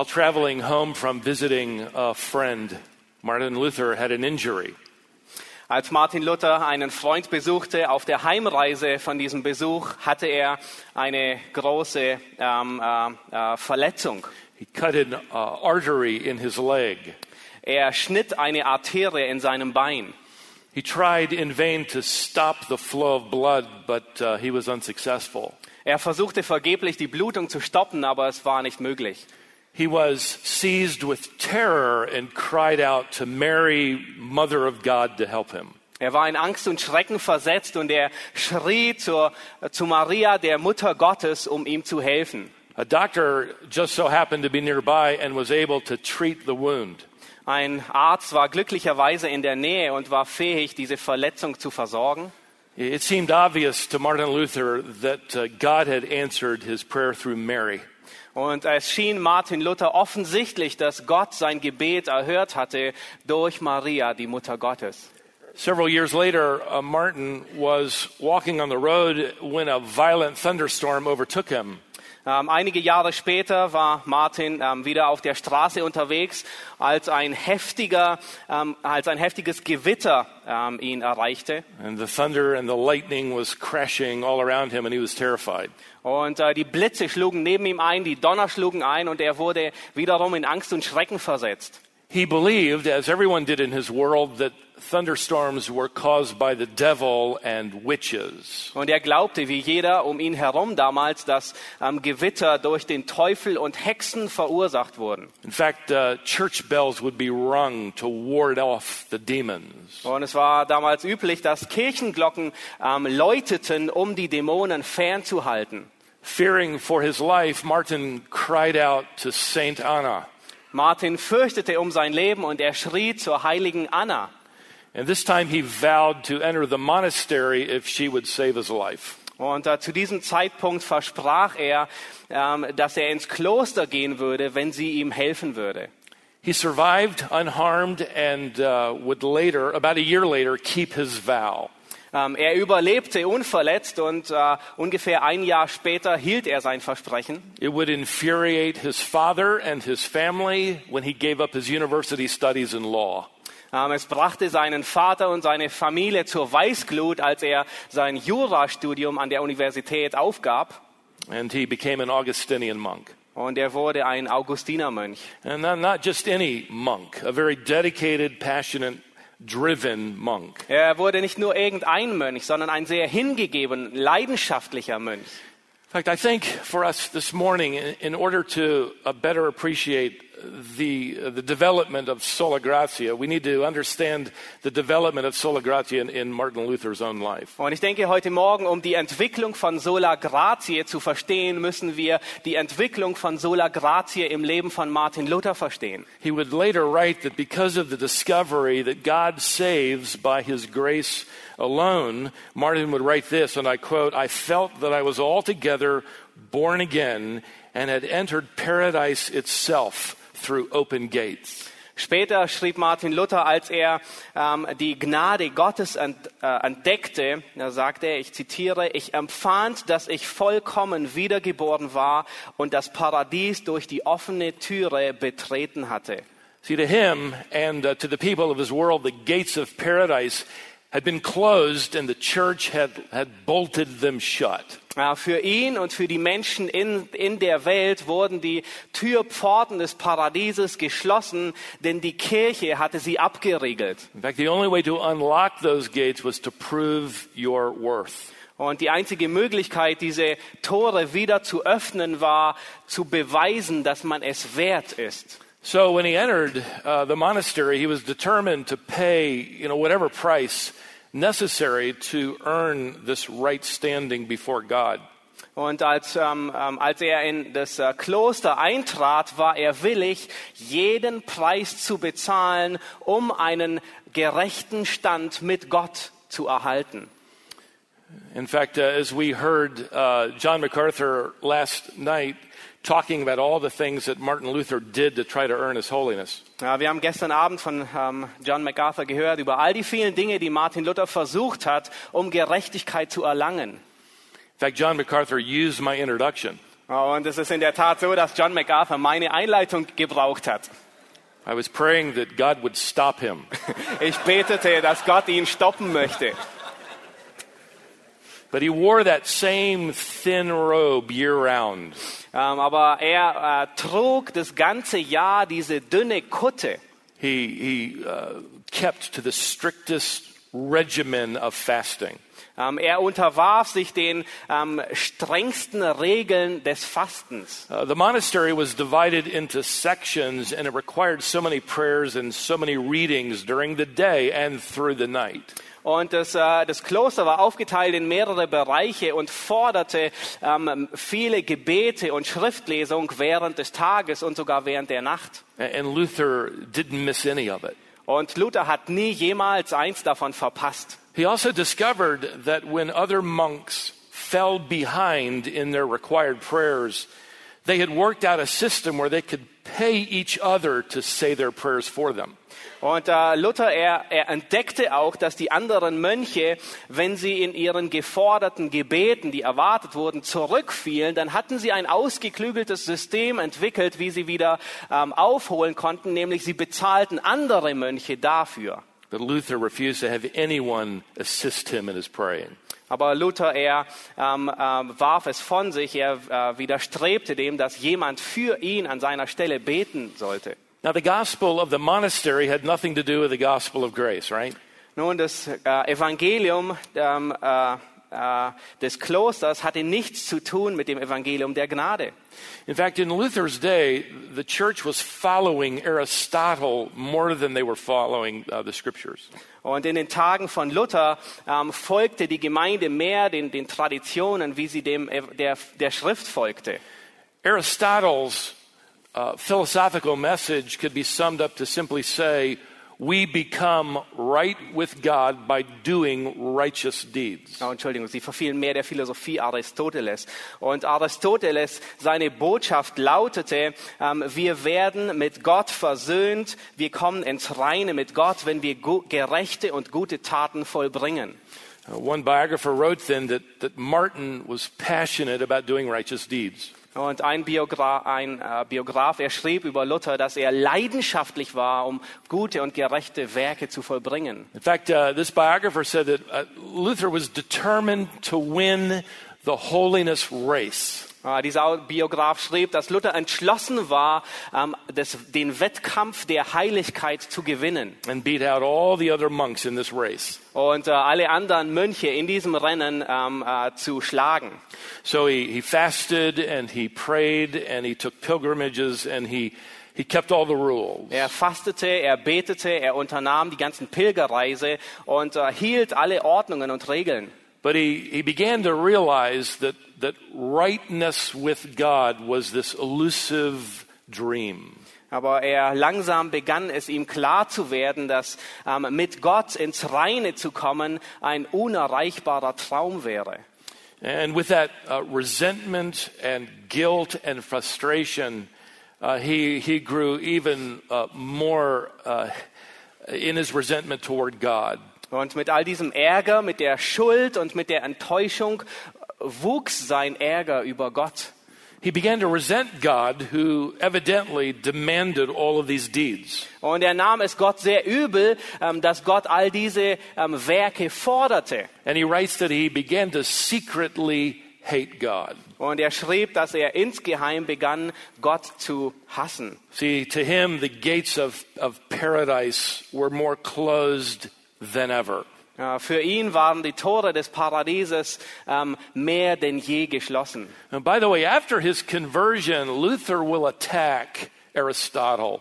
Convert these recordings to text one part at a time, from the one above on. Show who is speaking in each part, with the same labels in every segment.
Speaker 1: While traveling home from visiting a friend, Martin Luther had an injury.
Speaker 2: Als Martin Luther einen Freund besuchte, auf der Heimreise von diesem Besuch hatte er eine große ähm, äh, äh, Verletzung.
Speaker 1: He cut an uh, artery in his leg.
Speaker 2: Er schnitt eine Arterie in seinem Bein.
Speaker 1: He tried in vain to stop the flow of blood, but uh, he was unsuccessful.
Speaker 2: Er versuchte vergeblich die Blutung zu stoppen, aber es war nicht möglich.
Speaker 1: He was seized with terror and cried out to Mary, Mother of God, to help him.
Speaker 2: Er war in Angst und Schrecken versetzt und er schrie zur, zu Maria, der Mutter Gottes, um ihm zu helfen.
Speaker 1: A doctor just so happened to be nearby and was able to treat the wound.
Speaker 2: Ein Arzt war glücklicherweise in der Nähe und war fähig, diese Verletzung zu versorgen.
Speaker 1: It seemed obvious to Martin Luther that uh, God had answered his prayer through Mary.
Speaker 2: Und es schien Martin Luther offensichtlich, dass Gott sein Gebet erhört hatte durch Maria, die Mutter Gottes.
Speaker 1: Several years later, uh, Martin was walking on the road when a violent thunderstorm overtook him.
Speaker 2: Ähm, einige Jahre später war Martin ähm, wieder auf der Straße unterwegs, als ein heftiger, ähm, als ein heftiges Gewitter ihn erreichte.
Speaker 1: And the thunder and the lightning was crashing all around him, and he was terrified.
Speaker 2: Und äh, die Blitze schlugen neben ihm ein, die Donner schlugen ein, und er wurde wiederum in Angst und Schrecken versetzt.
Speaker 1: He believed, as everyone did in his world, that thunderstorms were caused by the devil and witches.
Speaker 2: Und er glaubte, wie jeder um ihn herum damals, dass ähm, Gewitter durch den Teufel und Hexen verursacht wurden.
Speaker 1: In fact, uh, church bells would be rung to ward off the demons.
Speaker 2: Und es war damals üblich, dass Kirchenglocken ähm, läuteten, um die Dämonen fernzuhalten.
Speaker 1: Fearing for his life, Martin cried out to Saint Anna.
Speaker 2: Martin fürchtete um sein Leben und er schrie zur heiligen Anna.
Speaker 1: And this time he vowed to enter the monastery if she would save his life.
Speaker 2: Und äh, zu diesem Zeitpunkt versprach er, ähm, dass er ins Kloster gehen würde, wenn sie ihm helfen würde.
Speaker 1: He survived unharmed and uh, would later, about a year later, keep his vow.
Speaker 2: Ähm, er überlebte unverletzt und äh, ungefähr ein Jahr später hielt er sein Versprechen.
Speaker 1: It would infuriate his father and his family when he gave up his university studies in law.
Speaker 2: Ähm, es brachte seinen Vater und seine Familie zur Weißglut, als er sein Jurastudium an der Universität aufgab.
Speaker 1: And he became an Augustinian monk.
Speaker 2: Und er wurde ein Augustinermönch.
Speaker 1: And not, not just any monk, a very dedicated, passionate, driven monk.
Speaker 2: Er wurde nicht nur irgendein Mönch, sondern ein sehr hingegeben, leidenschaftlicher Mönch.
Speaker 1: In fact, I think for us this morning, in, in order to uh, better appreciate the, uh, the development of sola gratia, we need to understand the development of sola gratia in, in Martin Luther's own life.
Speaker 2: Und ich denke, heute Morgen, um die Entwicklung von Sola gratia zu verstehen, müssen wir die Entwicklung von Sola Gratie im Leben von Martin Luther verstehen.
Speaker 1: He would later write that because of the discovery that God saves by his grace alone, Martin would write this, and I quote, I felt that I was altogether born again and had entered paradise itself through open gates.
Speaker 2: Später schrieb Martin Luther, als er ähm, die Gnade Gottes ent, äh, entdeckte, da sagte er, ich zitiere, ich empfand, dass ich vollkommen wiedergeboren war und das Paradies durch die offene Türe betreten hatte.
Speaker 1: See, to him and uh, to the people of his world, the gates of paradise had been closed and the church had, had bolted them shut.
Speaker 2: Ja, Für ihn und für die Menschen in, in der Welt wurden die Türpforten des Paradieses geschlossen, denn die Kirche hatte sie abgeriegelt.
Speaker 1: In fact, the only way to unlock those gates was to prove your worth.
Speaker 2: Und die einzige Möglichkeit, diese Tore wieder zu öffnen, war zu beweisen, dass man es wert ist.
Speaker 1: So when he entered uh, the monastery, he was determined to pay, you know, whatever price necessary to earn this right standing before God.
Speaker 2: Und als, ähm, ähm, als er in das äh, Kloster eintrat, war er willig, jeden Preis zu bezahlen, um einen gerechten Stand mit Gott zu erhalten.
Speaker 1: In fact, uh, as we heard uh, John MacArthur last night talking about all the things that Martin Luther did to try to earn his holiness.
Speaker 2: Ja, wir haben gestern Abend von ähm, John MacArthur gehört über all die vielen Dinge, die Martin Luther versucht hat, um Gerechtigkeit zu erlangen.
Speaker 1: In fact, John MacArthur used my introduction.
Speaker 2: Und es ist in der Tat so, dass John MacArthur meine Einleitung gebraucht hat.
Speaker 1: I was praying that God would stop him.
Speaker 2: Ich betete, dass Gott ihn stoppen möchte.
Speaker 1: But he wore that same thin robe year round.
Speaker 2: Ähm, aber er äh, trug das ganze Jahr diese dünne Kutte.
Speaker 1: He, he uh, kept to the strictest regimen of fasting.
Speaker 2: Ähm, er unterwarf sich den ähm, strengsten Regeln des Fastens.
Speaker 1: Uh, the monastery was divided into sections and it required so many prayers and so many readings during the day and through the night.
Speaker 2: Und das, äh, das Kloster war aufgeteilt in mehrere Bereiche und forderte ähm, viele Gebete und Schriftlesung während des Tages und sogar während der Nacht.
Speaker 1: And Luther didn't miss any of it.
Speaker 2: Und Luther hat nie jemals eins davon verpasst.
Speaker 1: He also discovered that when other monks fell behind in their required prayers, they had worked out a system where they could pay each other to say their prayers for them.
Speaker 2: Und äh, Luther, er, er entdeckte auch, dass die anderen Mönche, wenn sie in ihren geforderten Gebeten, die erwartet wurden, zurückfielen, dann hatten sie ein ausgeklügeltes System entwickelt, wie sie wieder ähm, aufholen konnten, nämlich sie bezahlten andere Mönche dafür.
Speaker 1: But Luther refused to have anyone assist him in his praying.
Speaker 2: Aber Luther, er ähm, ähm, warf es von sich, er äh, widerstrebte dem, dass jemand für ihn an seiner Stelle beten sollte.
Speaker 1: Now, the gospel of the monastery had nothing to do with the gospel of grace, right?
Speaker 2: Nun, das äh, Evangelium ähm, äh, äh, des Klosters hatte nichts zu tun mit dem Evangelium der Gnade.
Speaker 1: In fact, in Luther's day, the church was following Aristotle more than they were following uh, the scriptures.
Speaker 2: Und in den Tagen von Luther ähm, folgte die Gemeinde mehr den, den Traditionen, wie sie dem der, der Schrift folgte.
Speaker 1: Aristotle's uh, philosophical message could be summed up to simply say, we become right with God by doing righteous deeds.
Speaker 2: Oh, Entschuldigung, sie verfielen mehr der Philosophie Aristoteles. Und Aristoteles, seine Botschaft lautete, ähm, wir werden mit Gott versöhnt, wir kommen ins Reine mit Gott, wenn wir gerechte und gute Taten vollbringen.
Speaker 1: Uh, one biographer wrote then that, that Martin was passionate about doing righteous deeds.
Speaker 2: Und ein, Biogra ein äh, Biograf, er schrieb über Luther, dass er leidenschaftlich war, um gute und gerechte Werke zu vollbringen.
Speaker 1: In fact, uh, this biographer said that uh, Luther was determined to win the holiness race.
Speaker 2: Äh, dieser Biograf schrieb, dass Luther entschlossen war, ähm, den Wettkampf der Heiligkeit zu gewinnen.
Speaker 1: and beat out all the other monks in this race.
Speaker 2: und äh, alle anderen Mönche in diesem Rennen ähm, äh, zu schlagen.
Speaker 1: So he, he fasted and he prayed and he took pilgrimages and he, he kept all the rules.
Speaker 2: Er fastete, er betete, er unternahm die ganzen Pilgerreise und äh, hielt alle Ordnungen und Regeln.
Speaker 1: But he, he began to realize that, that rightness with God was this elusive dream.
Speaker 2: Aber er langsam begann es ihm klar zu werden, dass ähm, mit Gott ins Reine zu kommen ein unerreichbarer Traum wäre.
Speaker 1: And with that uh, resentment and guilt and frustration, uh, he, he grew even uh, more uh, in his resentment toward God.
Speaker 2: Und mit all diesem Ärger, mit der Schuld und mit der Enttäuschung wuchs sein Ärger über Gott.
Speaker 1: He began to resent God, who evidently demanded all of these deeds.
Speaker 2: Und er nahm es Gott sehr übel, ähm, dass Gott all diese ähm, Werke forderte.
Speaker 1: And he writes that he began to secretly hate God.
Speaker 2: Und er schrieb, dass er insgeheim begann, Gott zu hassen.
Speaker 1: See, to him, the gates of, of paradise were more closed than ever.
Speaker 2: Für ihn waren die Tore des Paradieses ähm, mehr denn je geschlossen.
Speaker 1: And by the way, after his conversion, Luther will attack Aristotle.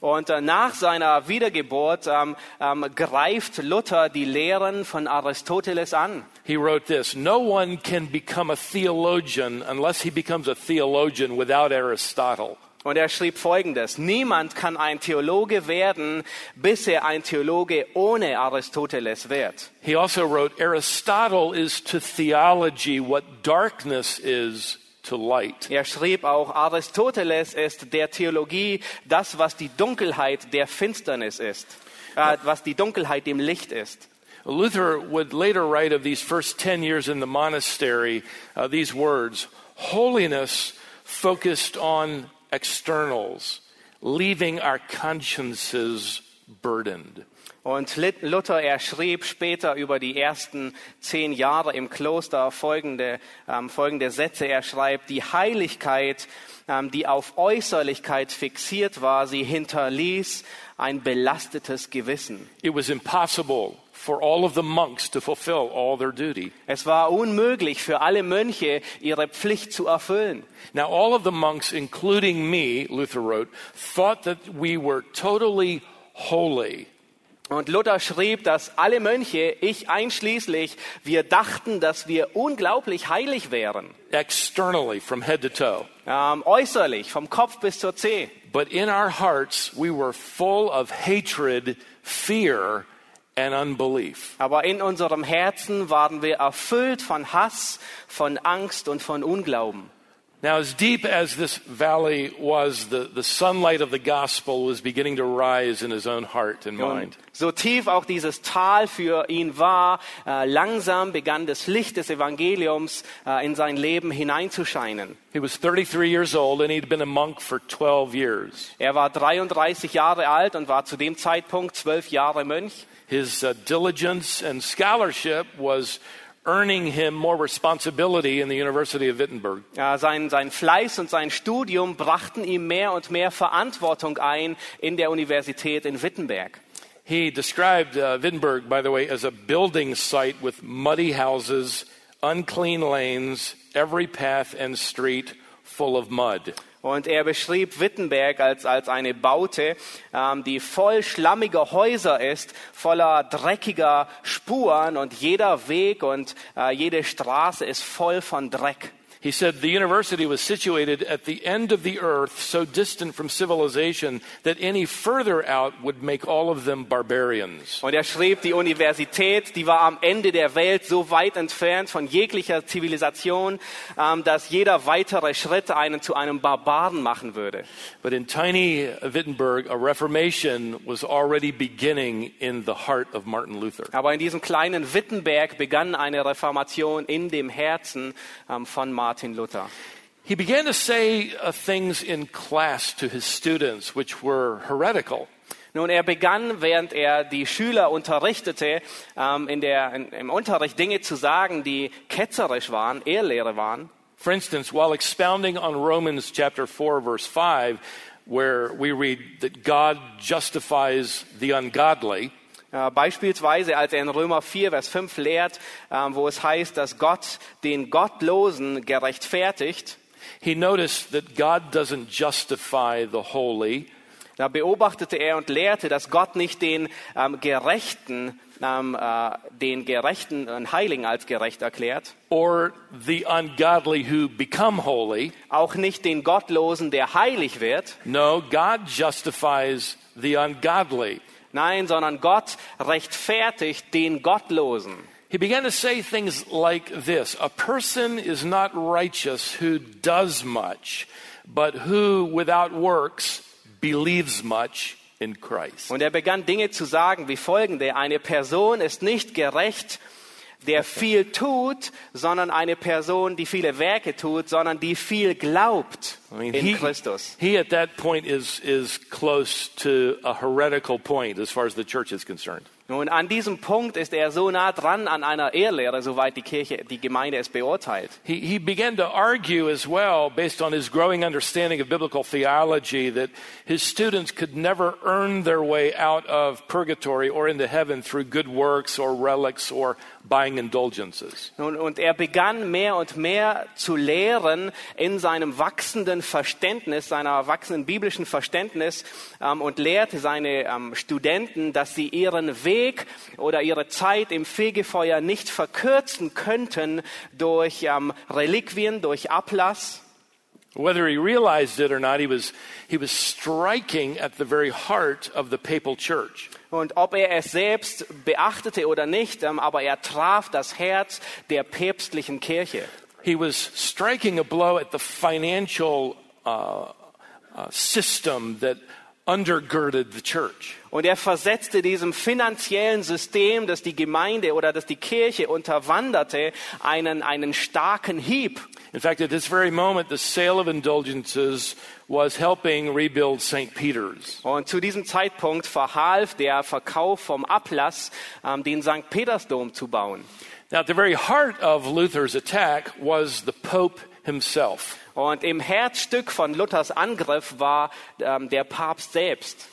Speaker 2: Und äh, nach seiner Wiedergeburt ähm, ähm, greift Luther die Lehren von Aristoteles an.
Speaker 1: He wrote this No one can become a theologian unless he becomes a theologian without Aristotle.
Speaker 2: Und er schrieb Folgendes. Niemand kann ein Theologe werden, bis er ein Theologe ohne Aristoteles wird.
Speaker 1: He also wrote Aristotle is to theology what darkness is to light.
Speaker 2: Er schrieb auch, Aristoteles ist der Theologie das, was die Dunkelheit der Finsternis ist, äh, was die Dunkelheit dem Licht ist.
Speaker 1: Luther would later write of these first 10 years in the monastery uh, these words Holiness focused on externals, leaving our consciences burdened.
Speaker 2: Und Luther, er schrieb später über die ersten zehn Jahre im Kloster folgende, ähm, folgende Sätze. Er schreibt, die Heiligkeit, ähm, die auf Äußerlichkeit fixiert war, sie hinterließ ein belastetes Gewissen.
Speaker 1: It was impossible for all of the monks to fulfill all their duty.
Speaker 2: Es war unmöglich für alle Mönche, ihre Pflicht zu erfüllen.
Speaker 1: Now, all of the monks, including me, Luther wrote, thought that we were totally holy.
Speaker 2: Und Luther schrieb, dass alle Mönche, ich einschließlich, wir dachten, dass wir unglaublich heilig wären.
Speaker 1: externally from head to toe.
Speaker 2: Ähm, äußerlich, vom Kopf bis zur Zeh.
Speaker 1: But in our hearts, we were full of hatred, fear, and unbelief.
Speaker 2: Aber in unserem Herzen waren wir erfüllt von Hass, von Angst und von Unglauben.
Speaker 1: Now, as deep as this valley was, the, the sunlight of the gospel was beginning to rise in his own heart and
Speaker 2: Und
Speaker 1: mind.
Speaker 2: so tief auch dieses Tal für ihn war, äh, langsam begann das Licht des Evangeliums äh, in sein Leben hineinzuscheinen.
Speaker 1: He was 33 years old and he'd been a monk for 12 years.
Speaker 2: Er war 33 Jahre alt und war zu dem Zeitpunkt zwölf Jahre Mönch.
Speaker 1: His uh, diligence and scholarship was earning him more responsibility in the University of Wittenberg.
Speaker 2: Ja, sein, sein Fleiß und sein Studium brachten ihm mehr und mehr Verantwortung ein in der Universität in Wittenberg.
Speaker 1: He described uh, Wittenberg, by the way, as a building site with muddy houses, unclean lanes, every path and street full of mud.
Speaker 2: Und er beschrieb Wittenberg als, als eine Baute, ähm, die voll schlammiger Häuser ist, voller dreckiger Spuren und jeder Weg und äh, jede Straße ist voll von Dreck.
Speaker 1: He said the university was situated at the end of the earth, so distant from civilization that any further out would make all of them barbarians.
Speaker 2: Und er schrieb, die Universität, die war am Ende der Welt so weit entfernt von jeglicher Zivilisation, ähm, dass jeder weitere Schritt einen zu einem Barbaren machen würde.
Speaker 1: But in tiny Wittenberg, a reformation was already beginning in the heart of Martin Luther.
Speaker 2: Aber in diesem kleinen Wittenberg begann eine Reformation in dem Herzen ähm, von Martin Luther.
Speaker 1: He began to say uh, things in class to his students which were heretical.
Speaker 2: Nun, er begann, während er die Schüler unterrichtete, ähm, in der, in, im Unterricht Dinge zu sagen, die ketzerisch waren, Ehrlehre waren.
Speaker 1: For instance, while expounding on Romans chapter 4 verse 5, where we read that God justifies the ungodly,
Speaker 2: beispielsweise, als er in Römer 4, Vers 5 lehrt, ähm, wo es heißt, dass Gott den Gottlosen gerechtfertigt,
Speaker 1: he noticed that God doesn't justify the holy,
Speaker 2: da beobachtete er und lehrte, dass Gott nicht den ähm, Gerechten, ähm, äh, den Gerechten und Heiligen als gerecht erklärt,
Speaker 1: or the ungodly who become holy.
Speaker 2: auch nicht den Gottlosen, der heilig wird,
Speaker 1: No, God justifies the ungodly.
Speaker 2: Nein, sondern Gott rechtfertigt den Gottlosen.
Speaker 1: He began to say things like this A person is not righteous who does much, but who without works believes much in Christ.
Speaker 2: Und er begann Dinge zu sagen wie folgende. Eine Person ist nicht gerecht, der viel tut, sondern eine Person, die viele Werke tut, sondern die viel glaubt
Speaker 1: I mean,
Speaker 2: in
Speaker 1: he,
Speaker 2: Christus.
Speaker 1: he at that point is, is close to a heretical point as far as the church is concerned.
Speaker 2: Nun, an diesem Punkt ist er so nah dran an einer Irrlehre, soweit die Kirche, die Gemeinde es beurteilt.
Speaker 1: He, he began to argue as well, based on his growing understanding of biblical theology, that his students could never earn their way out of purgatory or into heaven through good works or relics or buying indulgences.
Speaker 2: Nun, und er begann mehr und mehr zu lehren in seinem wachsenden Verständnis, seiner wachsenden biblischen Verständnis ähm, und lehrte seine ähm, Studenten, dass sie ihren Weg oder ihre Zeit im Fegefeuer nicht verkürzen könnten durch ähm, Reliquien, durch Ablass.
Speaker 1: Whether he realized it or not, he was, he was striking at the very heart of the papal church.
Speaker 2: Und ob er es selbst beachtete oder nicht, ähm, aber er traf das Herz der päpstlichen Kirche.
Speaker 1: He was striking a blow at the financial uh, uh, system that undergirded the church.
Speaker 2: Und er versetzte diesem finanziellen System, das die Gemeinde oder das die Kirche unterwanderte, einen, einen starken Hieb.
Speaker 1: In fact, at this very moment, the sale of indulgences was helping rebuild St. Peter's.
Speaker 2: Und zu diesem Zeitpunkt verhalf der Verkauf vom Ablass, ähm, den St. Petersdom zu bauen.
Speaker 1: Now, at the very heart of Luther's attack was the Pope himself.
Speaker 2: Und im Herzstück von Luthers Angriff war ähm, der Papst selbst.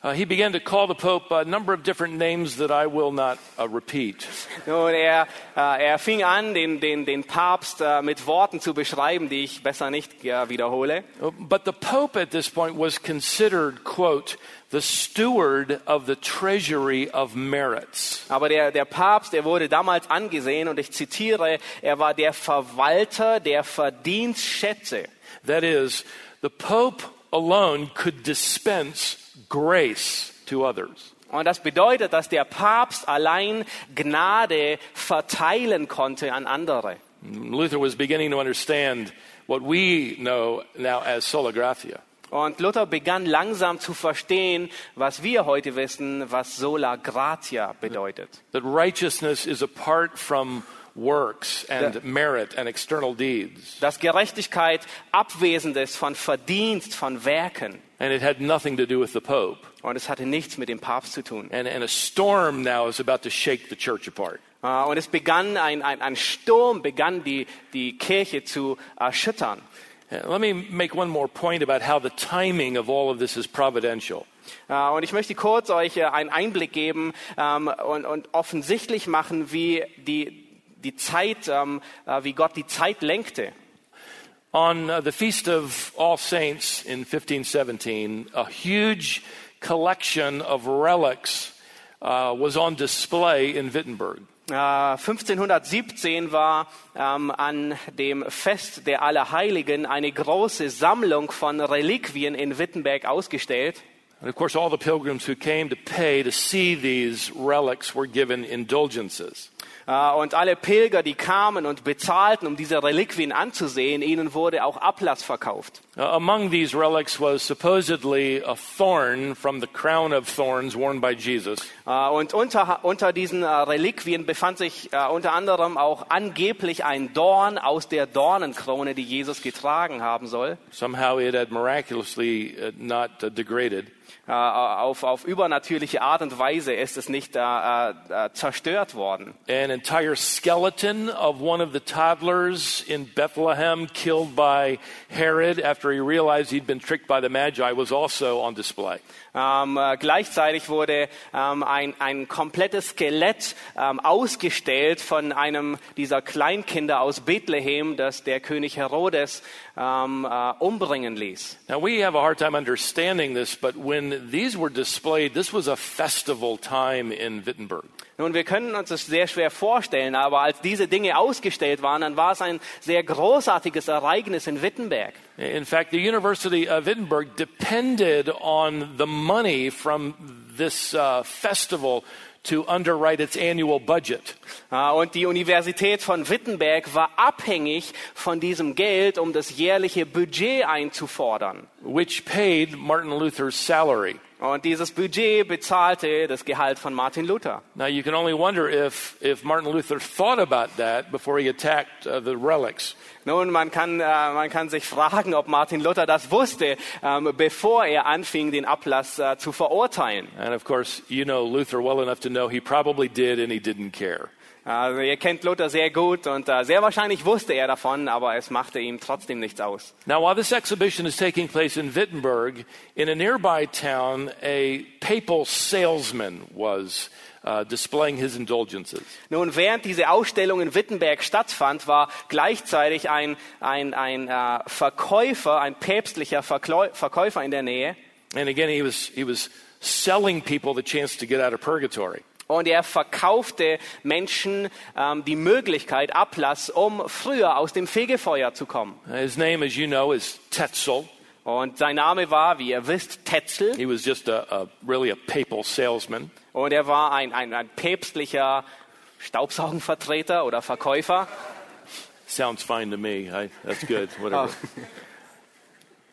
Speaker 1: Uh, he began to call the Pope a number of different names that I will not uh, repeat.
Speaker 2: Nun, er, äh, er fing an, den, den, den Papst äh, mit Worten zu beschreiben, die ich besser nicht ja, wiederhole.
Speaker 1: Uh, But the Pope at this point was considered, quote, the steward of the treasury of merits.
Speaker 2: Aber der, der Papst, er wurde damals angesehen, und ich zitiere, er war der Verwalter der Verdienstschätze.
Speaker 1: That is, the Pope alone could dispense grace to others.
Speaker 2: Und das bedeutet, dass der Papst allein Gnade verteilen konnte an andere.
Speaker 1: Luther was beginning to understand what we know now as sola gratia.
Speaker 2: Und Luther begann langsam zu verstehen, was wir heute wissen, was sola gratia bedeutet.
Speaker 1: That righteousness is apart from works and merit and external deeds.
Speaker 2: Dass Gerechtigkeit abwesend ist von Verdienst, von Werken.
Speaker 1: And it had nothing to do with the Pope.
Speaker 2: Und es hatte nichts mit dem Papst zu tun.
Speaker 1: And, and a storm now is about to shake the church apart.
Speaker 2: Äh, Und es begann, ein, ein, ein Sturm begann die, die Kirche zu erschüttern.
Speaker 1: Uh, Let me make one more point about how the timing of all of this is providential.
Speaker 2: Äh, Und ich möchte kurz euch äh, einen Einblick geben ähm, und, und offensichtlich machen, wie die, die Zeit, ähm, äh, wie Gott die Zeit lenkte.
Speaker 1: On uh, the Feast of All Saints in 1517, a huge collection of relics uh, was on display in Wittenberg.
Speaker 2: Äh, 1517 war ähm, an dem Fest der Allerheiligen eine große Sammlung von Reliquien in Wittenberg ausgestellt.
Speaker 1: And of course, all the pilgrims who came to pay to see these relics were given indulgences.
Speaker 2: Äh, Und alle Pilger, die kamen und bezahlten, um diese Reliquien anzusehen, ihnen wurde auch Ablass verkauft.
Speaker 1: Uh, among these relics was supposedly a thorn from the crown of thorns worn by Jesus.
Speaker 2: Äh, Und unter, unter diesen äh, Reliquien befand sich unter anderem auch angeblich ein Dorn aus der Dornenkrone, die Jesus getragen haben soll.
Speaker 1: Somehow it had miraculously uh, not uh, degraded.
Speaker 2: Äh, Auf, auf übernatürliche Art und Weise ist es nicht äh, äh, zerstört worden.
Speaker 1: An entire skeleton of one of the toddlers in Bethlehem killed by Herod after he realized he'd been tricked by the Magi was also on display.
Speaker 2: Ähm, äh, gleichzeitig wurde ähm, ein, ein komplettes Skelett ähm, ausgestellt von einem dieser Kleinkinder aus Bethlehem, das der König Herodes ähm, äh, umbringen ließ.
Speaker 1: Now we have a hard time understanding this, but when these were displayed, this was a festival time in Wittenberg.
Speaker 2: Nun, wir können uns das sehr schwer vorstellen, aber als diese Dinge ausgestellt waren, dann war es ein sehr großartiges Ereignis in Wittenberg.
Speaker 1: In fact, the University of Wittenberg depended on the money from this uh, festival to underwrite its annual budget.
Speaker 2: Äh, Und die Universität von Wittenberg war abhängig von diesem Geld, um das jährliche Budget einzufordern.
Speaker 1: which paid Martin Luther's salary.
Speaker 2: Und dieses Budget bezahlte das Gehalt von Martin Luther.
Speaker 1: Now, you can only wonder if, if Martin Luther thought about that before he attacked uh, the relics.
Speaker 2: Nun, man kann, äh, man kann sich fragen, ob Martin Luther das wusste, ähm, bevor er anfing, den Ablass äh, zu verurteilen.
Speaker 1: And of course, you know Luther well enough to know he probably did and he didn't care.
Speaker 2: Also ihr kennt Luther sehr gut und äh, sehr wahrscheinlich wusste er davon, aber es machte ihm trotzdem nichts aus.
Speaker 1: Now, while this exhibition is taking place in Wittenberg, in a nearby town, a papal salesman was uh, displaying his indulgences.
Speaker 2: Nun, während diese Ausstellung in Wittenberg stattfand, war gleichzeitig ein, ein, ein äh, Verkäufer, ein päpstlicher Verkläu Verkäufer in der Nähe.
Speaker 1: And again, he was, he was selling people the chance to get out of purgatory.
Speaker 2: Und er verkaufte Menschen ähm, die Möglichkeit, Ablass, um früher aus dem Fegefeuer zu kommen.
Speaker 1: His name, as you know, is Tetzel.
Speaker 2: Und sein Name war, wie ihr wisst, Tetzel.
Speaker 1: He was just a, a really a papal salesman.
Speaker 2: Und er war ein, ein, ein päpstlicher Staubsaugenvertreter oder Verkäufer.
Speaker 1: Sounds fine to me. I, that's good. Whatever.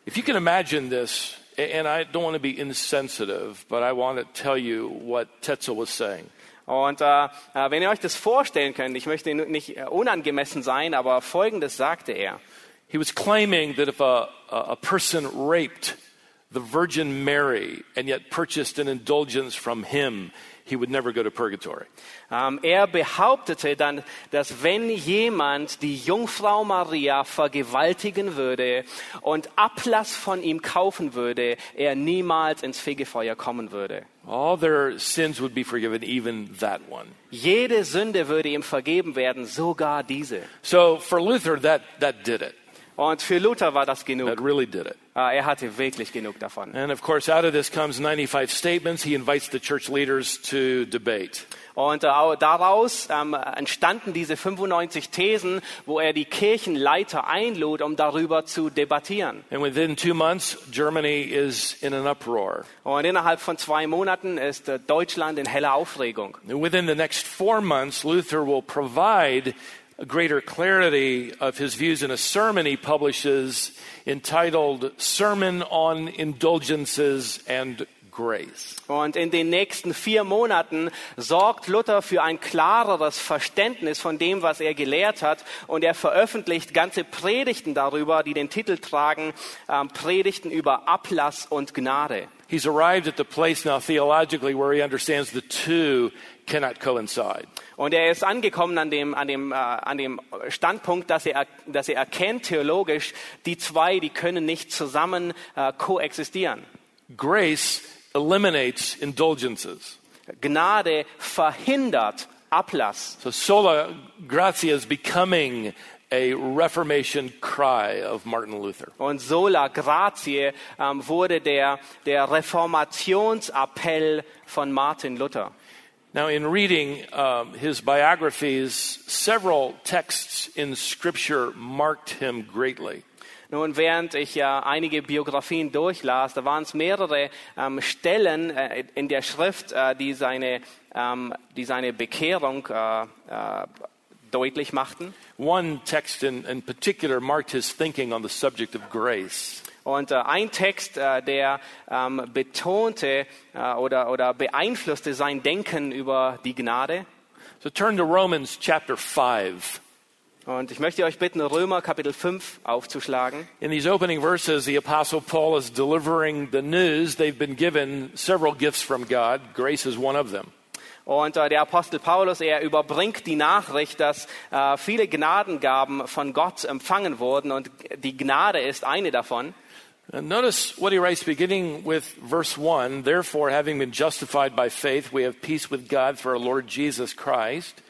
Speaker 1: If you can imagine this, and I don't want to be insensitive, but I want to tell you what Tetzel was saying.
Speaker 2: Und äh, äh, wenn ihr euch das vorstellen könnt, ich möchte nicht äh, unangemessen sein, aber Folgendes sagte er.
Speaker 1: He was claiming that if a, a a person raped the Virgin Mary and yet purchased an indulgence from him, he would never go to purgatory.
Speaker 2: Ähm, er behauptete dann, dass wenn jemand die Jungfrau Maria vergewaltigen würde und Ablass von ihm kaufen würde, er niemals ins Fegefeuer kommen würde.
Speaker 1: All their sins would be forgiven, even that one.
Speaker 2: Jede Sünde würde ihm vergeben werden, sogar diese.
Speaker 1: So for Luther, that, that did it.
Speaker 2: Und für Luther war das
Speaker 1: That
Speaker 2: genug.
Speaker 1: really did it.
Speaker 2: Äh, Er hatte wirklich genug davon.
Speaker 1: And of course, out of this comes 95 statements. He invites the church leaders to debate.
Speaker 2: Und äh, au- daraus ähm, entstanden diese 95 Thesen, wo er die Kirchenleiter einlud, um darüber zu debattieren.
Speaker 1: And within two months, Germany is in an uproar.
Speaker 2: Und innerhalb von zwei Monaten ist äh, Deutschland in heller Aufregung.
Speaker 1: And within the next four months, Luther will provide greater clarity of his views in a sermon he publishes entitled Sermon on Indulgences and Grace.
Speaker 2: Und in den nächsten vier Monaten sorgt Luther für ein klareres Verständnis von dem, was er gelehrt hat. Und er veröffentlicht ganze Predigten darüber, die den Titel tragen, ähm, Predigten über Ablass und Gnade.
Speaker 1: He's arrived at the place now theologically where he understands the two cannot coincide.
Speaker 2: Und er ist angekommen an dem, an dem, äh, an dem Standpunkt, dass er, dass er erkennt theologisch, die zwei, die können nicht zusammen äh, koexistieren.
Speaker 1: Grace eliminates indulgences.
Speaker 2: Gnade verhindert Ablass.
Speaker 1: So sola gratia is becoming a Reformation cry of Martin Luther.
Speaker 2: Und sola gratie ähm, wurde der, der Reformationsappell von Martin Luther.
Speaker 1: Now, in reading um, his biographies, several texts in Scripture marked him greatly.
Speaker 2: Nun, während ich ja einige Biografien durchlas, da waren es mehrere ähm, Stellen äh, in der Schrift, äh, die, seine, ähm, die seine Bekehrung äh, äh, deutlich machten.
Speaker 1: One text in, in particular marked his thinking on the subject of grace.
Speaker 2: Und äh, ein Text, äh, der ähm, betonte äh, oder, oder beeinflusste sein Denken über die Gnade.
Speaker 1: So turn to Romans chapter 5.
Speaker 2: Und ich möchte euch bitten, Römer Kapitel 5 aufzuschlagen.
Speaker 1: In these opening verses, the Apostle Paul is delivering the news they've been given several gifts from God. Grace is one of them.
Speaker 2: Und äh, der Apostel Paulus, er überbringt die Nachricht, dass äh, viele Gnadengaben von Gott empfangen wurden und die Gnade ist eine davon.
Speaker 1: And notice what he writes beginning with verse 1 Therefore, having been justified by faith, we have peace with God through our Lord Jesus Christ,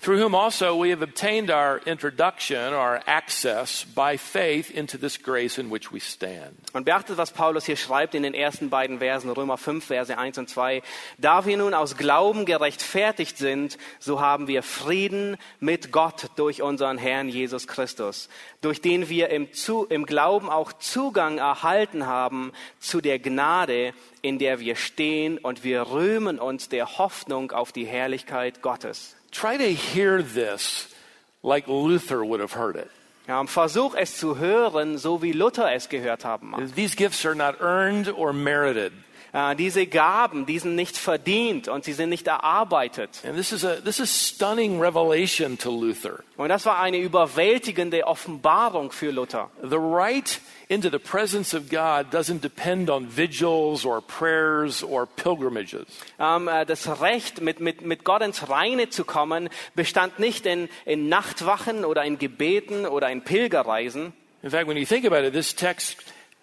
Speaker 1: through whom also we have obtained our introduction, our access by faith into this grace in which we stand.
Speaker 2: Und beachtet, was Paulus hier schreibt in den ersten beiden Versen, Römer 5, Verse 1 und 2. Da wir nun aus Glauben gerechtfertigt sind, so haben wir Frieden mit Gott durch unseren Herrn Jesus Christus, durch den wir im, zu, im Glauben auch Zugang erhalten haben zu der Gnade, in der wir stehen und wir rühmen uns der Hoffnung auf die Herrlichkeit Gottes.
Speaker 1: Try to hear this like Luther would have heard it.
Speaker 2: Ja, versuch es zu hören, so wie Luther es gehört haben mag.
Speaker 1: These gifts are not earned or merited.
Speaker 2: Äh, diese Gaben, die sind nicht verdient und sie sind nicht erarbeitet.
Speaker 1: And this is a this is stunning revelation to Luther.
Speaker 2: Und das war eine überwältigende Offenbarung für Luther.
Speaker 1: The right into the presence of God doesn't depend on vigils or prayers or pilgrimages.
Speaker 2: Ähm, äh, das Recht, mit, mit, mit Gott ins Reine zu kommen, bestand nicht in, in Nachtwachen oder in Gebeten oder in Pilgerreisen.
Speaker 1: In fact, when you think about it, this text